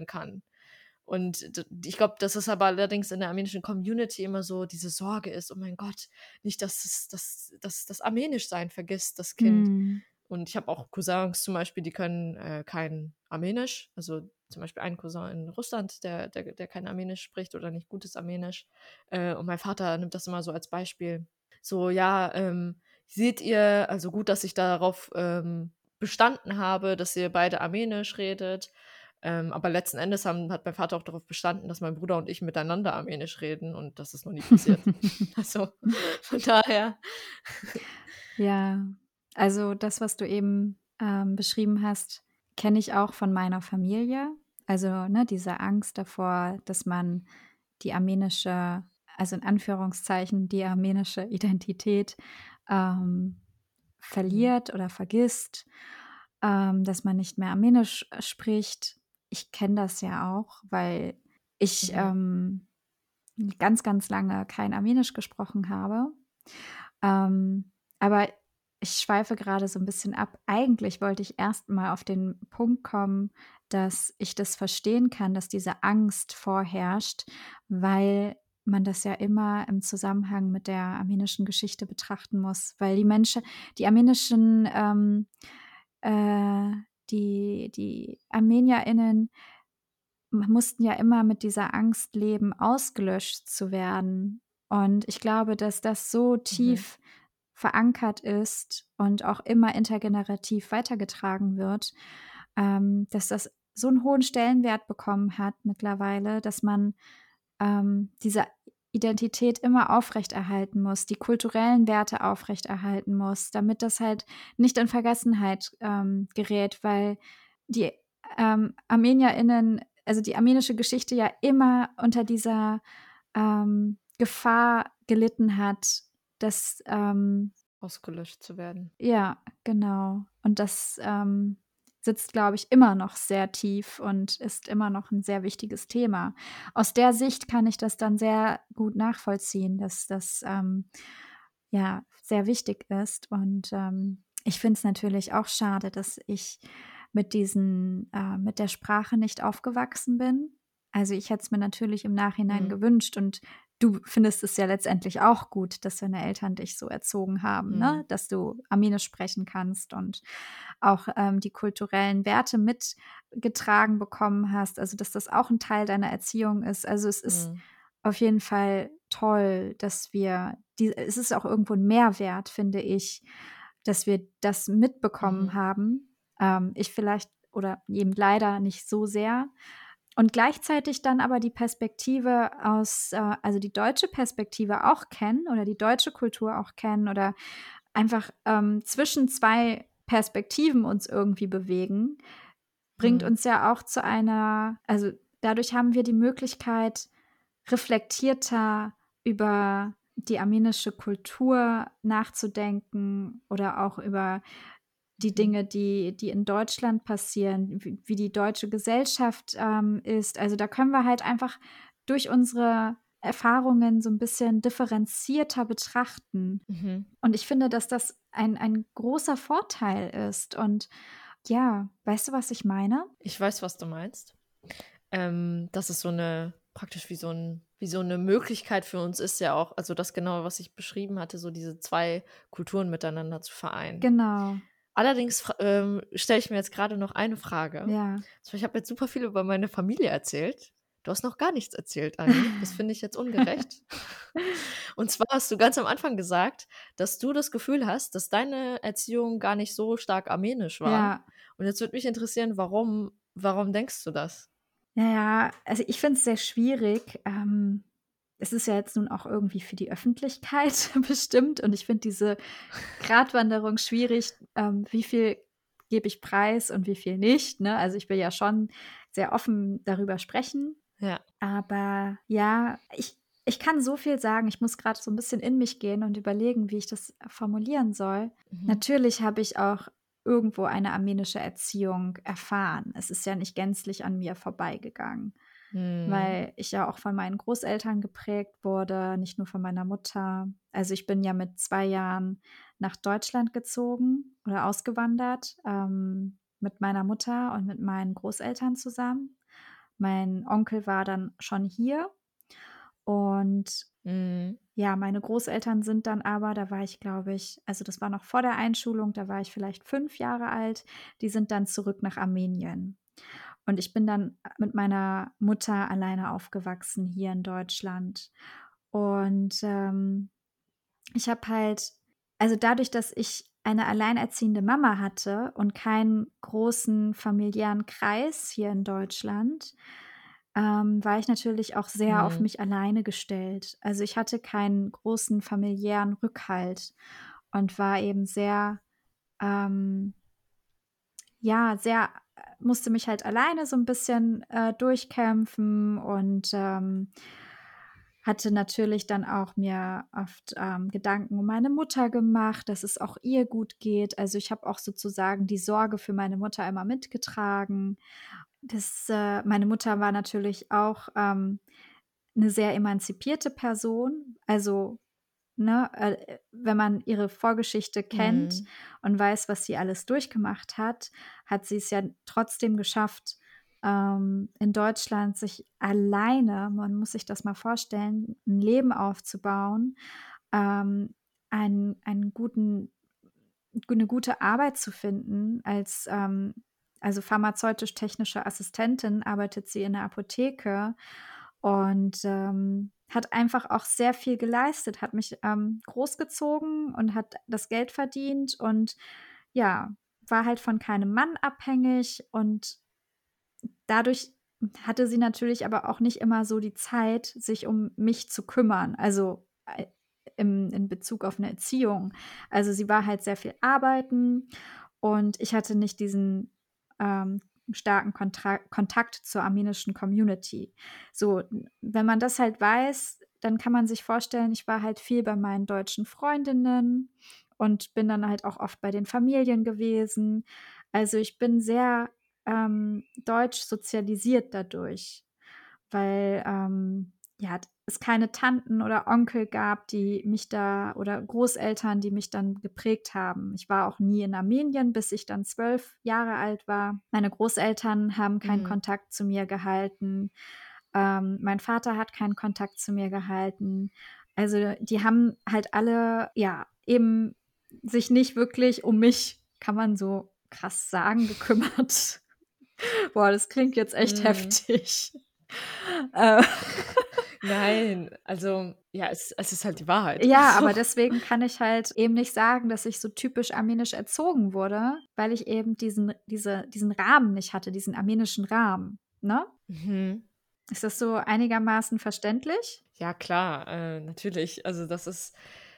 kann. Und ich glaube, dass es aber allerdings in der armenischen Community immer so diese Sorge ist, oh mein Gott, nicht, dass es, dass, dass das Armenisch sein vergisst, das Kind. Mhm. Und ich habe auch Cousins zum Beispiel, die können äh, kein Armenisch. Also zum Beispiel einen Cousin in Russland, der, der, der kein Armenisch spricht oder nicht gutes Armenisch. Äh, und mein Vater nimmt das immer so als Beispiel. So, ja, ähm, seht ihr, also gut, dass ich darauf ähm, bestanden habe, dass ihr beide Armenisch redet. Ähm, aber letzten Endes haben, hat mein Vater auch darauf bestanden, dass mein Bruder und ich miteinander Armenisch reden und das ist noch nie passiert. also von daher. Ja, also das, was du eben ähm, beschrieben hast, kenne ich auch von meiner Familie. Also ne, diese Angst davor, dass man die armenische, also in Anführungszeichen die armenische Identität ähm, verliert oder vergisst, ähm, dass man nicht mehr Armenisch spricht. Ich kenne das ja auch, weil ich Mhm. ähm, ganz, ganz lange kein Armenisch gesprochen habe. Ähm, aber ich schweife gerade so ein bisschen ab. Eigentlich wollte ich erst mal auf den Punkt kommen, dass ich das verstehen kann, dass diese Angst vorherrscht, weil man das ja immer im Zusammenhang mit der armenischen Geschichte betrachten muss, weil die Menschen, die armenischen, ähm, äh, die, die ArmenierInnen mussten ja immer mit dieser Angst leben, ausgelöscht zu werden. Und ich glaube, dass das so Mhm. tief verankert ist und auch immer intergenerativ weitergetragen wird, ähm, dass das so einen hohen Stellenwert bekommen hat mittlerweile, dass man ähm, diese Identität immer aufrechterhalten muss, die kulturellen Werte aufrechterhalten muss, damit das halt nicht in Vergessenheit ähm, gerät, weil die ähm, ArmenierInnen also die armenische Geschichte ja immer unter dieser ähm, Gefahr gelitten hat, dass ähm, ausgelöscht zu werden. Ja, genau. Und das ähm, sitzt, glaube ich, immer noch sehr tief und ist immer noch ein sehr wichtiges Thema. Aus der Sicht kann ich das dann sehr gut nachvollziehen, dass das ähm, ja sehr wichtig ist. Und ähm, ich finde es natürlich auch schade, dass ich mit diesen, äh, mit der Sprache nicht aufgewachsen bin. Also ich hätte es mir natürlich im Nachhinein mhm. gewünscht und du findest es ja letztendlich auch gut, dass deine Eltern dich so erzogen haben, ne? mhm. ne? dass du Armenisch sprechen kannst und auch ähm, die kulturellen Werte mitgetragen bekommen hast. Also, dass das auch ein Teil deiner Erziehung ist. Also, es ist mhm. auf jeden Fall toll, dass wir, die, es ist auch irgendwo ein Mehrwert, finde ich, dass wir das mitbekommen mhm. haben. Ähm, ich vielleicht oder eben leider nicht so sehr. Und gleichzeitig dann aber die Perspektive aus, äh, also die deutsche Perspektive auch kennen oder die deutsche Kultur auch kennen oder einfach ähm, zwischen zwei Perspektiven uns irgendwie bewegen, bringt mhm. uns ja auch zu einer, also dadurch haben wir die Möglichkeit, reflektierter über die armenische Kultur nachzudenken oder auch über die mhm. Dinge, die, die in Deutschland passieren, wie, wie die deutsche Gesellschaft ähm, ist. Also da können wir halt einfach durch unsere Erfahrungen so ein bisschen differenzierter betrachten. Mhm. Und ich finde, dass das ein, ein großer Vorteil ist. Und ja, weißt du, was ich meine? Ich weiß, was du meinst. Ähm, das ist so eine, praktisch wie so, ein, wie so eine Möglichkeit für uns ist ja auch, also das genau, was ich beschrieben hatte, so diese zwei Kulturen miteinander zu vereinen. Genau. Allerdings ähm, stelle ich mir jetzt gerade noch eine Frage. Ja. Also ich habe jetzt super viel über meine Familie erzählt. Du hast noch gar nichts erzählt, Anni. Das finde ich jetzt ungerecht. Und zwar hast du ganz am Anfang gesagt, dass du das Gefühl hast, dass deine Erziehung gar nicht so stark armenisch war. Ja. Und jetzt würde mich interessieren, warum, warum denkst du das? Naja, also ich finde es sehr schwierig. Ähm, es ist ja jetzt nun auch irgendwie für die Öffentlichkeit bestimmt und ich finde diese Gratwanderung schwierig, ähm, wie viel gebe ich preis und wie viel nicht. Ne? Also ich will ja schon sehr offen darüber sprechen. Ja. Aber ja, ich, ich kann so viel sagen. Ich muss gerade so ein bisschen in mich gehen und überlegen, wie ich das formulieren soll. Mhm. Natürlich habe ich auch irgendwo eine armenische Erziehung erfahren. Es ist ja nicht gänzlich an mir vorbeigegangen mhm. weil ich ja auch von meinen Großeltern geprägt wurde, nicht nur von meiner Mutter. Also ich bin ja mit zwei Jahren nach Deutschland gezogen oder ausgewandert ähm, mit meiner Mutter und mit meinen Großeltern zusammen. Mein Onkel war dann schon hier und mhm. ja, meine Großeltern sind dann aber, da war ich, glaube ich, also das war noch vor der Einschulung, da war ich vielleicht fünf Jahre alt, die sind dann zurück nach Armenien. Und ich bin dann mit meiner Mutter alleine aufgewachsen hier in Deutschland. Und ähm, ich habe halt, also dadurch, dass ich eine alleinerziehende Mama hatte und keinen großen familiären Kreis hier in Deutschland, ähm, war ich natürlich auch sehr mhm. auf mich alleine gestellt. Also ich hatte keinen großen familiären Rückhalt und war eben sehr, ähm, ja, sehr musste mich halt alleine so ein bisschen äh, durchkämpfen und ähm, hatte natürlich dann auch mir oft ähm, Gedanken um meine Mutter gemacht, dass es auch ihr gut geht. Also ich habe auch sozusagen die Sorge für meine Mutter immer mitgetragen. Das, äh, meine Mutter war natürlich auch ähm, eine sehr emanzipierte Person. Also ne, äh, wenn man ihre Vorgeschichte kennt mhm. und weiß, was sie alles durchgemacht hat, hat sie es ja trotzdem geschafft, ähm, in Deutschland sich alleine, man muss sich das mal vorstellen, ein Leben aufzubauen, ähm, einen, einen guten, eine gute Arbeit zu finden als ähm, also pharmazeutisch-technische Assistentin arbeitet sie in der Apotheke und ähm, hat einfach auch sehr viel geleistet, hat mich ähm, großgezogen und hat das Geld verdient und ja, war halt von keinem Mann abhängig und dadurch hatte sie natürlich aber auch nicht immer so die Zeit, sich um mich zu kümmern, also äh, im, in Bezug auf eine Erziehung. Also sie war halt sehr viel arbeiten und ich hatte nicht diesen ähm, starken Kontra Kontakt zur armenischen Community. So, wenn man das halt weiß, dann kann man sich vorstellen, ich war halt viel bei meinen deutschen Freundinnen und bin dann halt auch oft bei den Familien gewesen. Also ich bin sehr ähm, deutsch sozialisiert dadurch, weil ähm, ja, es keine Tanten oder Onkel gab, die mich da oder Großeltern, die mich dann geprägt haben. Ich war auch nie in Armenien, bis ich dann zwölf Jahre alt war. Meine Großeltern haben keinen mhm. Kontakt zu mir gehalten. Ähm, mein Vater hat keinen Kontakt zu mir gehalten. Also die haben halt alle, ja, eben sich nicht wirklich um mich, kann man so krass sagen, gekümmert. Boah, das klingt jetzt echt mhm. heftig. Äh. Nein, also ja, es, es ist halt die Wahrheit. Ja, aber deswegen kann ich halt eben nicht sagen, dass ich so typisch armenisch erzogen wurde, weil ich eben diesen, diese, diesen Rahmen nicht hatte, diesen armenischen Rahmen. Ne? Mhm. Ist das so einigermaßen verständlich? Ja, klar, äh, natürlich. Also das ist,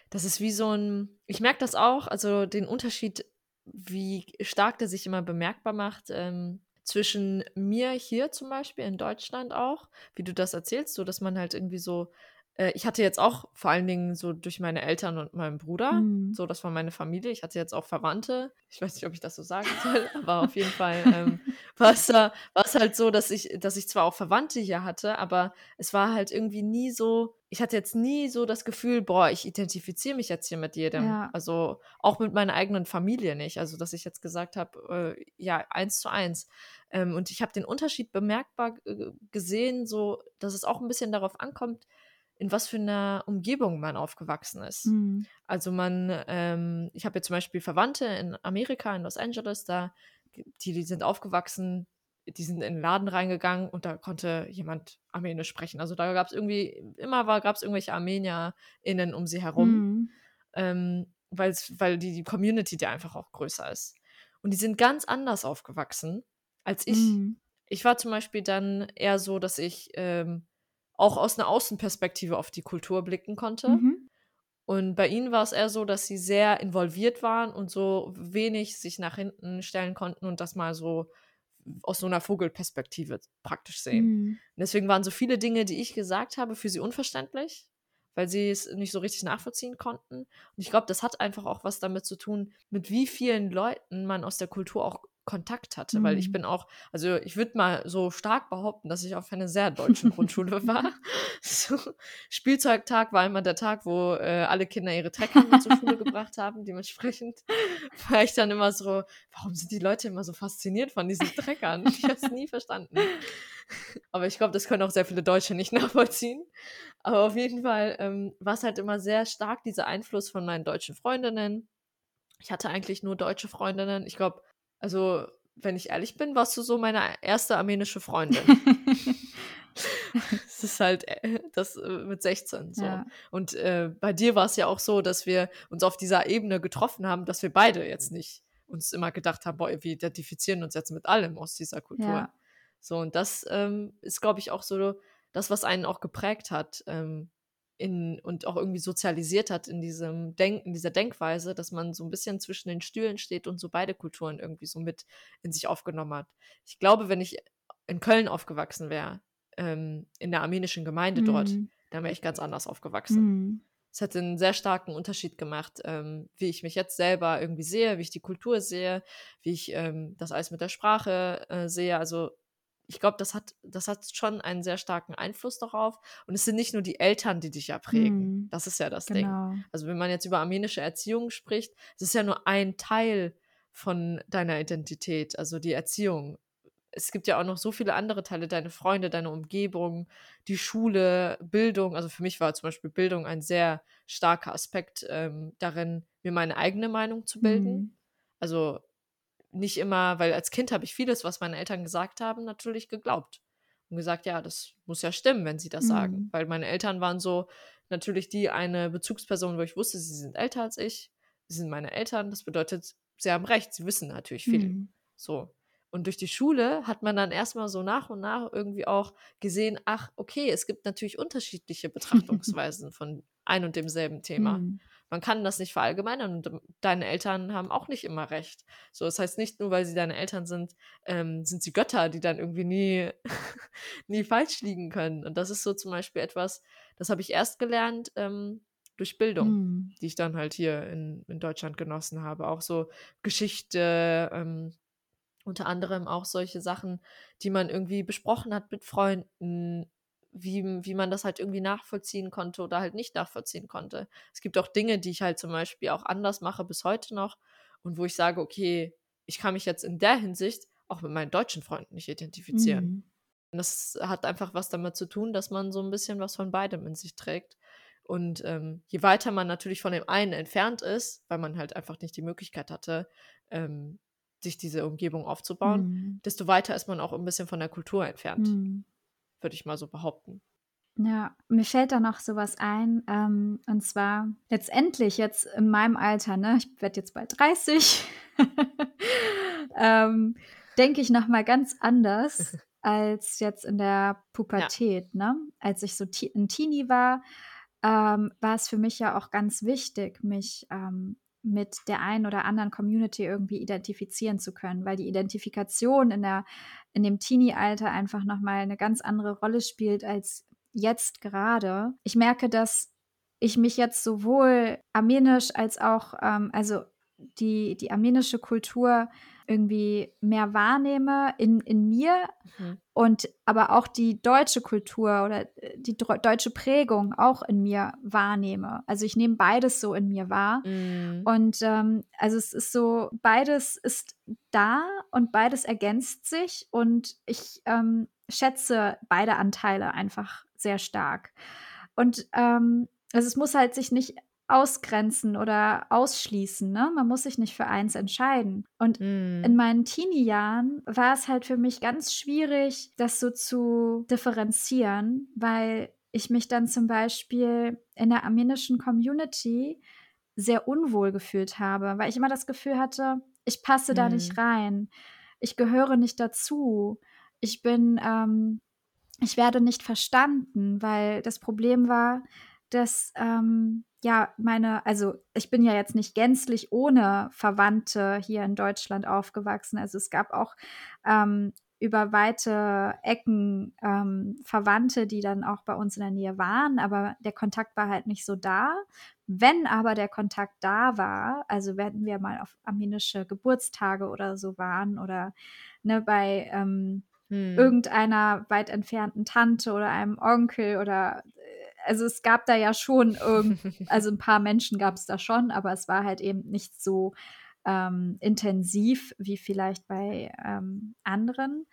das ist wie so ein, ich merke das auch, also den Unterschied, wie stark der sich immer bemerkbar macht. Ähm, zwischen mir hier zum Beispiel in Deutschland auch, wie du das erzählst, so dass man halt irgendwie so, äh, ich hatte jetzt auch vor allen Dingen so durch meine Eltern und meinen Bruder, mhm. so das war meine Familie. Ich hatte jetzt auch Verwandte. Ich weiß nicht, ob ich das so sagen soll, aber auf jeden Fall ähm, war es da, halt so, dass ich, dass ich zwar auch Verwandte hier hatte, aber es war halt irgendwie nie so, ich hatte jetzt nie so das Gefühl, boah, ich identifiziere mich jetzt hier mit jedem. Ja. Also auch mit meiner eigenen Familie nicht. Also, dass ich jetzt gesagt habe, äh, ja, eins zu eins. Ähm, und ich habe den Unterschied bemerkbar gesehen, so dass es auch ein bisschen darauf ankommt, in was für einer Umgebung man aufgewachsen ist. Mhm. Also man, ähm, ich habe jetzt zum Beispiel Verwandte in Amerika, in Los Angeles, da, die, die sind aufgewachsen, die sind in den Laden reingegangen und da konnte jemand Armenisch sprechen. Also da gab es irgendwie, immer gab es irgendwelche ArmenierInnen um sie herum, mhm. ähm, weil die, die Community, die einfach auch größer ist. Und die sind ganz anders aufgewachsen als ich. Mhm. Ich war zum Beispiel dann eher so, dass ich ähm, auch aus einer Außenperspektive auf die Kultur blicken konnte. Mhm. Und bei ihnen war es eher so, dass sie sehr involviert waren und so wenig sich nach hinten stellen konnten und das mal so aus so einer Vogelperspektive praktisch sehen. Mhm. deswegen waren so viele Dinge, die ich gesagt habe, für sie unverständlich, weil sie es nicht so richtig nachvollziehen konnten. Und ich glaube, das hat einfach auch was damit zu tun, mit wie vielen Leuten man aus der Kultur auch Kontakt hatte, mhm. weil ich mhm. bin auch, also ich würde mal so stark behaupten, dass ich auf einer sehr deutschen Grundschule war. So, Spielzeugtag war immer der Tag, wo äh, alle Kinder ihre Trecker mit zur Schule gebracht haben. Dementsprechend war ich dann immer so, warum sind die Leute immer so fasziniert von diesen Treckern? Ich habe es nie verstanden. Aber ich glaube, das können auch sehr viele Deutsche nicht nachvollziehen. Aber auf jeden Fall ähm, war es halt immer sehr stark, dieser Einfluss von meinen deutschen Freundinnen. Ich hatte eigentlich nur deutsche Freundinnen. Ich glaube, also, wenn ich ehrlich bin, warst du so meine erste armenische Freundin. das ist halt äh, das äh, mit 16 so. Ja. Und äh, bei dir war es ja auch so, dass wir uns auf dieser Ebene getroffen haben, dass wir beide jetzt nicht uns immer gedacht haben, boah, wir identifizieren uns jetzt mit allem aus dieser Kultur. Ja. So, und das ähm, ist, glaube ich, auch so das, was einen auch geprägt hat, ähm, in, und auch irgendwie sozialisiert hat in diesem Denken, dieser Denkweise, dass man so ein bisschen zwischen den Stühlen steht und so beide Kulturen irgendwie so mit in sich aufgenommen hat. Ich glaube, wenn ich in Köln aufgewachsen wäre, ähm, in der armenischen Gemeinde mhm. dort, dann wäre ich ganz anders aufgewachsen. Mhm. Es hätte einen sehr starken Unterschied gemacht, ähm, wie ich mich jetzt selber irgendwie sehe, wie ich die Kultur sehe, wie ich ähm, das alles mit der Sprache äh, sehe. Also ich glaube, das hat, das hat schon einen sehr starken Einfluss darauf. Und es sind nicht nur die Eltern, die dich ja prägen. Mm, das ist ja das genau. Ding. Also wenn man jetzt über armenische Erziehung spricht, es ist ja nur ein Teil von deiner Identität, also die Erziehung. Es gibt ja auch noch so viele andere Teile, deine Freunde, deine Umgebung, die Schule, Bildung. Also für mich war zum Beispiel Bildung ein sehr starker Aspekt ähm, darin, mir meine eigene Meinung zu bilden. Mm. Also nicht immer, weil als Kind habe ich vieles, was meine Eltern gesagt haben, natürlich geglaubt. Und gesagt, ja, das muss ja stimmen, wenn sie das mhm. sagen. Weil meine Eltern waren so natürlich die eine Bezugsperson, wo ich wusste, sie sind älter als ich. Sie sind meine Eltern. Das bedeutet, sie haben recht, sie wissen natürlich viel. Mhm. So. Und durch die Schule hat man dann erstmal so nach und nach irgendwie auch gesehen, ach, okay, es gibt natürlich unterschiedliche Betrachtungsweisen von ein und demselben Thema. Mhm. Man kann das nicht verallgemeinern und ähm, deine Eltern haben auch nicht immer recht. So, das heißt nicht nur, weil sie deine Eltern sind, ähm, sind sie Götter, die dann irgendwie nie, nie falsch liegen können. Und das ist so zum Beispiel etwas, das habe ich erst gelernt ähm, durch Bildung, Mhm. die ich dann halt hier in, in Deutschland genossen habe. Auch so Geschichte, ähm, unter anderem auch solche Sachen, die man irgendwie besprochen hat mit Freunden, wie, wie man das halt irgendwie nachvollziehen konnte oder halt nicht nachvollziehen konnte. Es gibt auch Dinge, die ich halt zum Beispiel auch anders mache bis heute noch und wo ich sage, okay, ich kann mich jetzt in der Hinsicht auch mit meinen deutschen Freunden nicht identifizieren. Mhm. Und das hat einfach was damit zu tun, dass man so ein bisschen was von beidem in sich trägt. Und ähm, je weiter man natürlich von dem einen entfernt ist, weil man halt einfach nicht die Möglichkeit hatte, ähm, sich diese Umgebung aufzubauen, Mhm. desto weiter ist man auch ein bisschen von der Kultur entfernt, Mhm. Würde ich mal so behaupten. Ja, mir fällt da noch sowas ein, ähm, und zwar letztendlich jetzt in meinem Alter, ne, ich werde jetzt bald 30, ähm, denke ich noch mal ganz anders als jetzt in der Pubertät, ne? Als ich so te 'n Teenie war, ähm, war es für mich ja auch ganz wichtig, mich, ähm, mit der einen oder anderen Community irgendwie identifizieren zu können, weil die Identifikation in der in dem Teenie-Alter einfach noch mal 'ne ganz andere Rolle spielt als jetzt gerade. Ich merke, dass ich mich jetzt sowohl armenisch als auch, ähm also die die armenische Kultur irgendwie mehr wahrnehme in in mir Mhm. und aber auch die deutsche Kultur oder, äh, die deutsche Prägung auch in mir wahrnehme. Also, ich nehme beides so in mir wahr Mhm. und, ähm, also, es ist so beides ist da und beides ergänzt sich und ich, ähm, schätze beide Anteile einfach sehr stark. Und, ähm, also, es muss halt sich nicht ausgrenzen oder ausschließen, ne? Man muss sich nicht für eins entscheiden. Und in Mhm. meinen Teenie-Jahren war es halt für mich ganz schwierig, das so zu differenzieren, weil ich mich dann zum Beispiel in der armenischen Community sehr unwohl gefühlt habe, weil ich immer das Gefühl hatte, ich passe da nicht Mhm. rein. Ich gehöre nicht dazu. Ich bin, ähm ich werde nicht verstanden, weil das Problem war, dass, ähm, ja, meine also, ich bin ja jetzt nicht gänzlich ohne Verwandte hier in Deutschland aufgewachsen. Also, es gab auch, ähm, über weite Ecken, ähm, Verwandte, die dann auch bei uns in der Nähe waren, aber der Kontakt war halt nicht so da. Wenn aber der Kontakt da war, also wenn wir mal auf armenische Geburtstage oder so waren oder, ne, bei, ähm, Mhm. irgendeiner weit entfernten Tante oder einem Onkel oder also, es gab da ja schon irgend also, 'n paar Menschen gab's da schon, aber es war halt eben nicht so, ähm, intensiv wie vielleicht bei, ähm, anderen.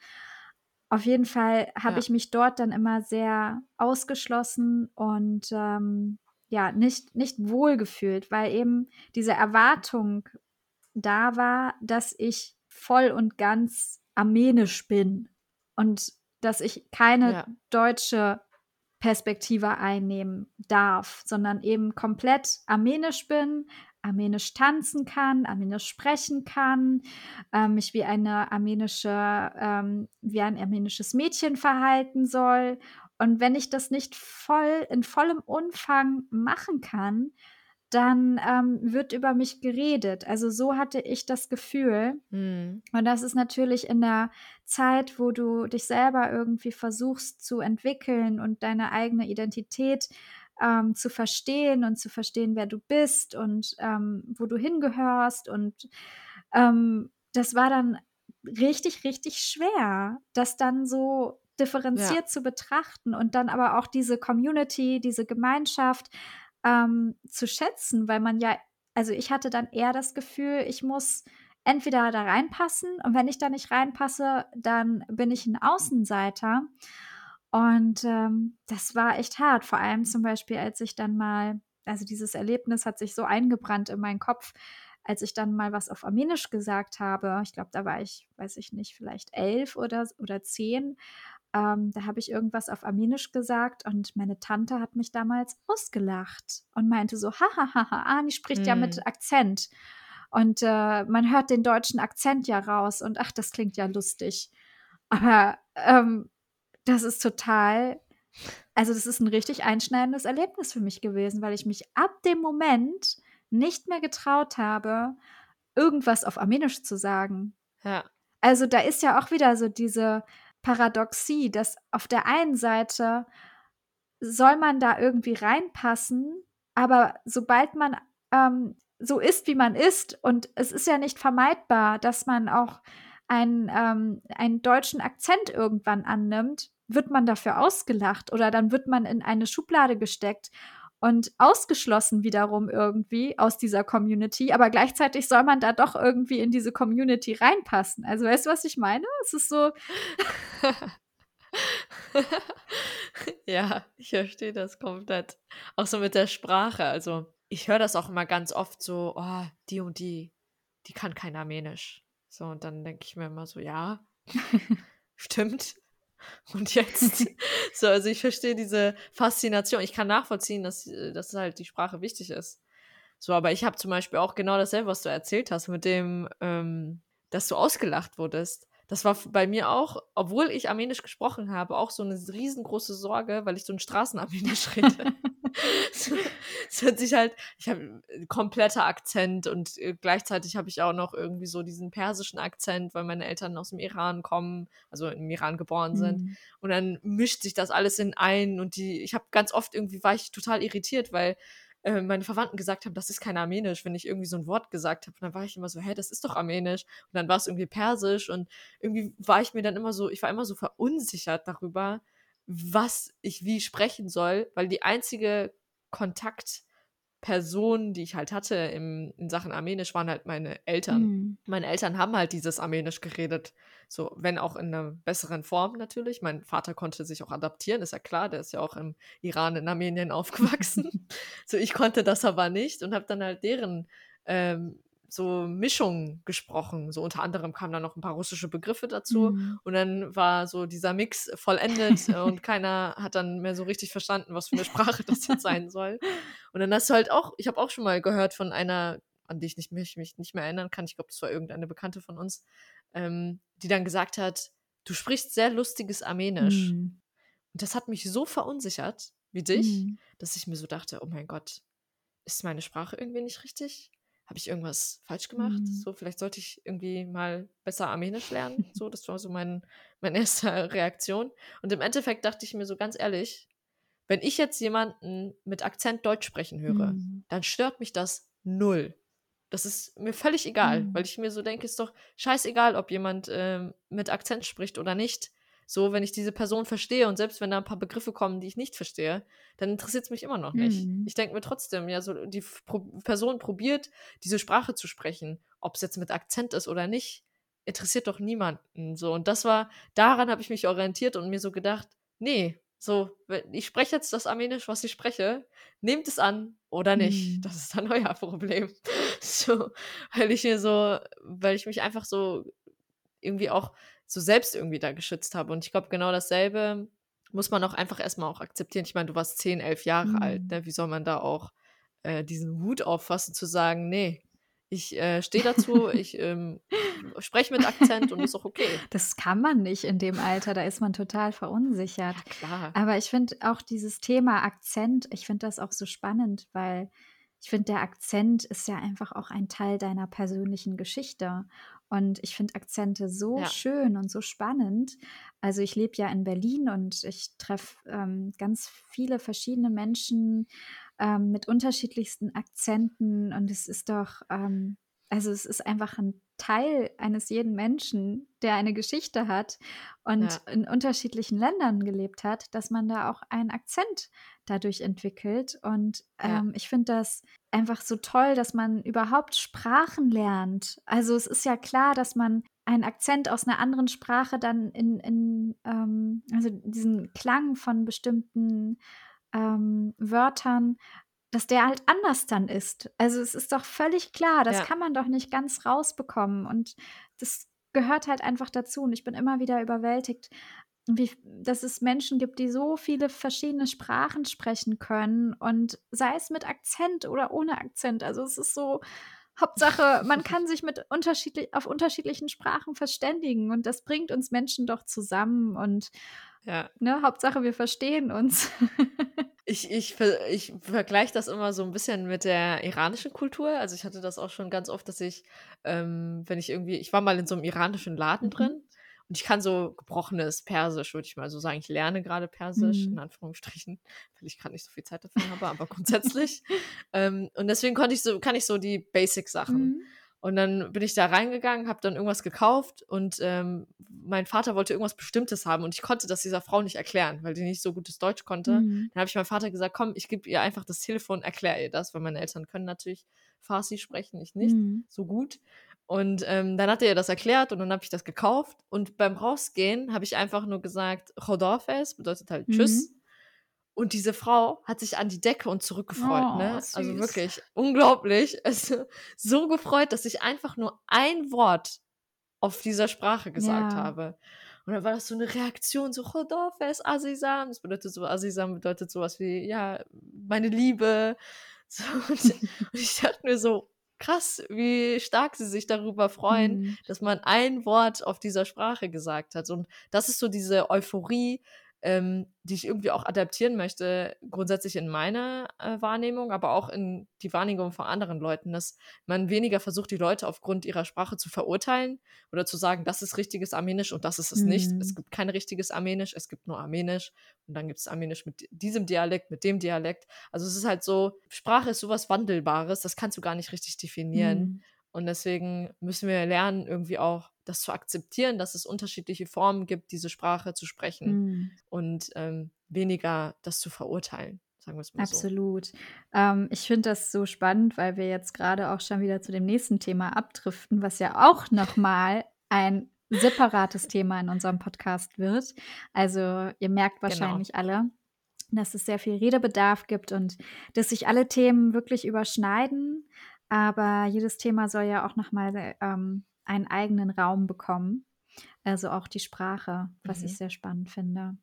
Auf jeden Fall habe Ja. ich mich dort dann immer sehr ausgeschlossen und, ähm, ja, nicht nicht wohlgefühlt, weil eben diese Erwartung da war, dass ich voll und ganz armenisch bin und dass ich keine Ja. deutsche Perspektive einnehmen darf, sondern eben komplett armenisch bin, armenisch tanzen kann, armenisch sprechen kann, ähm, mich wie eine armenische ähm, wie ein armenisches Mädchen verhalten soll. Und wenn ich das nicht voll in vollem Umfang machen kann, dann, ähm, wird über mich geredet. Also, so hatte ich das Gefühl. Mhm. Und das ist natürlich in der Zeit, wo du dich selber irgendwie versuchst zu entwickeln und deine eigene Identität, ähm, zu verstehen und zu verstehen, wer du bist und, ähm, wo du hingehörst. Und, ähm, das war dann richtig, richtig schwer, das dann so Ja. differenziert zu betrachten und dann aber auch diese Community, diese Gemeinschaft, ähm, zu schätzen, weil man ja also, ich hatte dann eher das Gefühl, ich muss entweder da reinpassen und wenn ich da nicht reinpasse, dann bin ich 'n Außenseiter. Und, ähm, das war echt hart, vor allem zum Beispiel, als ich dann mal also, dieses Erlebnis hat sich so eingebrannt in meinen Kopf, als ich dann mal was auf Armenisch gesagt habe. Ich glaube, da war ich, weiß ich nicht, vielleicht 11 oder oder 10. Ähm, da habe ich irgendwas auf Armenisch gesagt und meine Tante hat mich damals ausgelacht und meinte so: „Ha ha ha ha, Ani spricht ja Mhm. mit Akzent und, äh, man hört den deutschen Akzent ja raus und ach, das klingt ja lustig.“ Aber, ähm, das ist total also, das ist 'n richtig einschneidendes Erlebnis für mich gewesen, weil ich mich ab dem Moment nicht mehr getraut habe, irgendwas auf Armenisch zu sagen. Ja. Also da ist ja auch wieder so diese Paradoxie, dass auf der einen Seite soll man da irgendwie reinpassen, aber sobald man ähm, so ist, wie man ist, und es ist ja nicht vermeidbar, dass man auch einen, ähm, einen deutschen Akzent irgendwann annimmt, wird man dafür ausgelacht oder dann wird man in eine Schublade gesteckt und ausgeschlossen wiederum irgendwie aus dieser Community, aber gleichzeitig soll man da doch irgendwie in diese Community reinpassen. Also weißt du, was ich meine? Es ist so. ja, ich verstehe das komplett. Auch so mit der Sprache. Also ich höre das auch immer ganz oft so, oh, die und die, die kann kein Armenisch. So, und dann denke ich mir immer so, ja, stimmt. Und jetzt, so, also ich verstehe diese Faszination. Ich kann nachvollziehen, dass, äh, dass halt die Sprache wichtig ist. So, aber ich habe zum Beispiel auch genau dasselbe, was du erzählt hast, mit dem, ähm, dass du ausgelacht wurdest. Das war bei mir auch, obwohl ich Armenisch gesprochen habe, auch so eine riesengroße Sorge, weil ich so ein Straßenarmenisch rede. Es hört sich halt, ich habe kompletter Akzent und äh, gleichzeitig habe ich auch noch irgendwie so diesen persischen Akzent, weil meine Eltern aus dem Iran kommen, also im Iran geboren sind. Mhm. Und dann mischt sich das alles in ein und die, ich habe ganz oft irgendwie war ich total irritiert, weil äh, meine Verwandten gesagt haben, das ist kein Armenisch, wenn ich irgendwie so ein Wort gesagt habe. Und dann war ich immer so, hä, das ist doch Armenisch. Und dann war es irgendwie Persisch. Und irgendwie war ich mir dann immer so, ich war immer so verunsichert darüber, was ich wie sprechen soll, weil die einzige Kontaktperson, die ich halt hatte im, in Sachen Armenisch, waren halt meine Eltern. Mhm. Meine Eltern haben halt dieses Armenisch geredet. So, wenn auch in einer besseren Form natürlich. Mein Vater konnte sich auch adaptieren, ist ja klar, der ist ja auch im Iran, in Armenien aufgewachsen. so, ich konnte das aber nicht und habe dann halt deren ähm, so Mischungen gesprochen. So unter anderem kamen dann noch ein paar russische Begriffe dazu. Mhm. Und dann war so dieser Mix vollendet und keiner hat dann mehr so richtig verstanden, was für eine Sprache das jetzt sein soll. Und dann hast du halt auch, ich habe auch schon mal gehört von einer, an die ich nicht, mich, mich nicht mehr erinnern kann, ich glaube, das war irgendeine Bekannte von uns, ähm, die dann gesagt hat, du sprichst sehr lustiges Armenisch. Mhm. Und das hat mich so verunsichert, wie dich, mhm. dass ich mir so dachte, oh mein Gott, ist meine Sprache irgendwie nicht richtig? Habe ich irgendwas falsch gemacht? Mhm. So, vielleicht sollte ich irgendwie mal besser Armenisch lernen. So, das war so mein, meine erste Reaktion. Und im Endeffekt dachte ich mir so ganz ehrlich, wenn ich jetzt jemanden mit Akzent Deutsch sprechen höre, mhm. dann stört mich das null. Das ist mir völlig egal, mhm. weil ich mir so denke, ist doch scheißegal, ob jemand ähm, mit Akzent spricht oder nicht. So, wenn ich diese Person verstehe und selbst wenn da ein paar Begriffe kommen, die ich nicht verstehe, dann interessiert es mich immer noch nicht. Mhm. Ich denke mir trotzdem, ja, so die Pro Person probiert, diese Sprache zu sprechen, ob es jetzt mit Akzent ist oder nicht, interessiert doch niemanden. So, und das war, daran habe ich mich orientiert und mir so gedacht, nee, so, ich spreche jetzt das Armenisch, was ich spreche, nehmt es an oder nicht. Mhm. Das ist dann euer Problem. So, weil ich mir so, weil ich mich einfach so irgendwie auch so selbst irgendwie da geschützt habe. Und ich glaube, genau dasselbe muss man auch einfach erstmal auch akzeptieren. Ich meine, du warst 10, 11 Jahre mhm. alt, ne? Wie soll man da auch äh, diesen Hut auffassen, zu sagen, nee, ich äh, stehe dazu, ich ähm, spreche mit Akzent und ist auch okay. Das kann man nicht in dem Alter, da ist man total verunsichert. Ja, klar. Aber ich finde auch dieses Thema Akzent, ich finde das auch so spannend, weil ich finde, der Akzent ist ja einfach auch ein Teil deiner persönlichen Geschichte. Und ich finde Akzente so ja. schön und so spannend. Also ich lebe ja in Berlin und ich treffe ähm, ganz viele verschiedene Menschen ähm, mit unterschiedlichsten Akzenten. Und es ist doch, ähm, also es ist einfach ein Teil eines jeden Menschen, der eine Geschichte hat und ja. in unterschiedlichen Ländern gelebt hat, dass man da auch einen Akzent dadurch entwickelt. Und ähm, ja. ich finde das einfach so toll, dass man überhaupt Sprachen lernt. Also es ist ja klar, dass man einen Akzent aus einer anderen Sprache dann in, in ähm, also diesen Klang von bestimmten ähm, Wörtern dass der halt anders dann ist. Also es ist doch völlig klar, das ja. kann man doch nicht ganz rausbekommen. Und das gehört halt einfach dazu. Und ich bin immer wieder überwältigt, wie, dass es Menschen gibt, die so viele verschiedene Sprachen sprechen können. Und sei es mit Akzent oder ohne Akzent. Also es ist so, Hauptsache, man kann sich mit unterschiedlich, auf unterschiedlichen Sprachen verständigen. Und das bringt uns Menschen doch zusammen. Und ja. ne, Hauptsache, wir verstehen uns. Ich, ich, ich vergleiche das immer so ein bisschen mit der iranischen Kultur. Also ich hatte das auch schon ganz oft, dass ich, ähm, wenn ich irgendwie, ich war mal in so einem iranischen Laden Mhm. drin und ich kann so gebrochenes Persisch, würde ich mal so sagen. Ich lerne gerade Persisch, in Mhm. Anführungsstrichen, weil ich gerade nicht so viel Zeit dafür habe, aber grundsätzlich. ähm, und deswegen konnte ich so, kann ich so die Basic-Sachen. Mhm. Und dann bin ich da reingegangen, habe dann irgendwas gekauft und ähm, mein Vater wollte irgendwas Bestimmtes haben und ich konnte das dieser Frau nicht erklären, weil die nicht so gutes Deutsch konnte. Mhm. Dann habe ich meinem Vater gesagt, komm, ich gebe ihr einfach das Telefon, erkläre ihr das, weil meine Eltern können natürlich Farsi sprechen, ich nicht Mhm. so gut. Und ähm, dann hat er ihr das erklärt und dann habe ich das gekauft. Und beim Rausgehen habe ich einfach nur gesagt, Chodorfes, bedeutet halt Tschüss. Mhm. Und diese Frau hat sich an die Decke und zurückgefreut, Oh, ne? süß. Also wirklich unglaublich. Also so gefreut, dass ich einfach nur ein Wort auf dieser Sprache gesagt Ja. habe. Und dann war das so eine Reaktion, so Chodorfes, Azizam. Das bedeutet so, Azizam bedeutet sowas wie, ja, meine Liebe. So, und, und ich dachte mir so, krass, wie stark sie sich darüber freuen, Mhm. dass man ein Wort auf dieser Sprache gesagt hat. Und das ist so diese Euphorie, ähm, die ich irgendwie auch adaptieren möchte, grundsätzlich in meiner äh, Wahrnehmung, aber auch in die Wahrnehmung von anderen Leuten, dass man weniger versucht, die Leute aufgrund ihrer Sprache zu verurteilen oder zu sagen, das ist richtiges Armenisch und das ist es nicht. Mhm. Es gibt kein richtiges Armenisch, es gibt nur Armenisch und dann gibt es Armenisch mit diesem Dialekt, mit dem Dialekt. Also es ist halt so, Sprache ist sowas Wandelbares, das kannst du gar nicht richtig definieren. Mhm. Und deswegen müssen wir lernen, irgendwie auch das zu akzeptieren, dass es unterschiedliche Formen gibt, diese Sprache zu sprechen Mhm. und ähm, weniger das zu verurteilen, sagen wir es mal so. Absolut. Ähm, ich finde das so spannend, weil wir jetzt gerade auch schon wieder zu dem nächsten Thema abdriften, was ja auch nochmal ein separates Thema in unserem Podcast wird. Also ihr merkt Genau. wahrscheinlich alle, dass es sehr viel Redebedarf gibt und dass sich alle Themen wirklich überschneiden. Aber jedes Thema soll ja auch nochmal ähm, einen eigenen Raum bekommen. Also auch die Sprache, was Mhm. ich sehr spannend finde.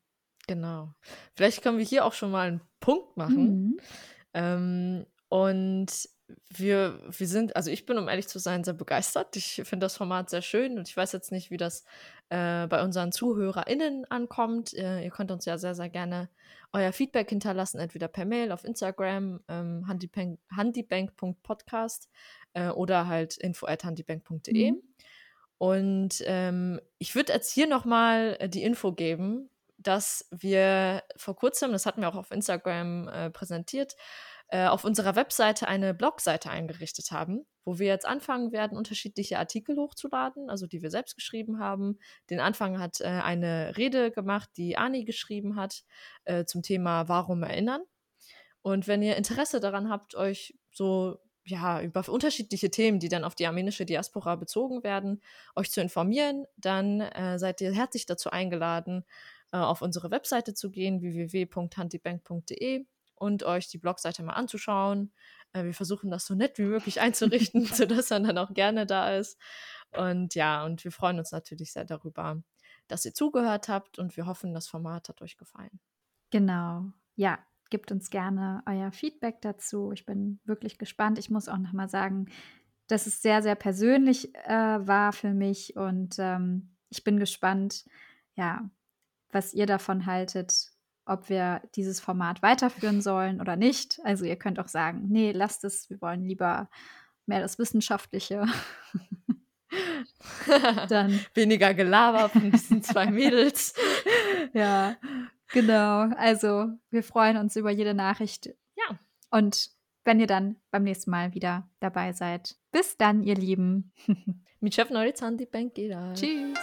Genau. Vielleicht können wir hier auch schon mal einen Punkt machen. Mhm. Ähm, und wir, wir sind, also ich bin, um ehrlich zu sein, sehr begeistert. Ich finde das Format sehr schön und ich weiß jetzt nicht, wie das äh, bei unseren ZuhörerInnen ankommt. Äh, ihr könnt uns ja sehr, sehr gerne euer Feedback hinterlassen, entweder per Mail auf Instagram, ähm, handybank- handybank.podcast äh, oder halt info at handybank.de. Mhm. Und ähm, ich würde jetzt hier nochmal äh, die Info geben, dass wir vor kurzem, das hatten wir auch auf Instagram äh, präsentiert, äh, auf unserer Webseite eine Blogseite eingerichtet haben, wo wir jetzt anfangen werden, unterschiedliche Artikel hochzuladen, also die wir selbst geschrieben haben. Den Anfang hat äh, eine Rede gemacht, die Ani geschrieben hat, äh, zum Thema Warum erinnern. Und wenn ihr Interesse daran habt, euch so ja, über unterschiedliche Themen, die dann auf die armenische Diaspora bezogen werden, euch zu informieren, dann äh, seid ihr herzlich dazu eingeladen, äh, auf unsere Webseite zu gehen, www.handybank.de und euch die Blogseite mal anzuschauen. Äh, wir versuchen das so nett wie möglich einzurichten, sodass man dann auch gerne da ist. Und ja, und wir freuen uns natürlich sehr darüber, dass ihr zugehört habt und wir hoffen, das Format hat euch gefallen. Genau. Ja, gebt uns gerne euer Feedback dazu. Ich bin wirklich gespannt. Ich muss auch noch mal sagen, dass es sehr, sehr persönlich äh, war für mich und ähm, ich bin gespannt, ja, was ihr davon haltet, ob wir dieses Format weiterführen sollen oder nicht. Also ihr könnt auch sagen, nee, lasst es, wir wollen lieber mehr das Wissenschaftliche. Dann Weniger Gelaber von diesen zwei Mädels. Ja, genau. Also wir freuen uns über jede Nachricht. Ja. Und wenn ihr dann beim nächsten Mal wieder dabei seid. Bis dann, ihr Lieben. Mit Chef Norizanti Bank Tschüss.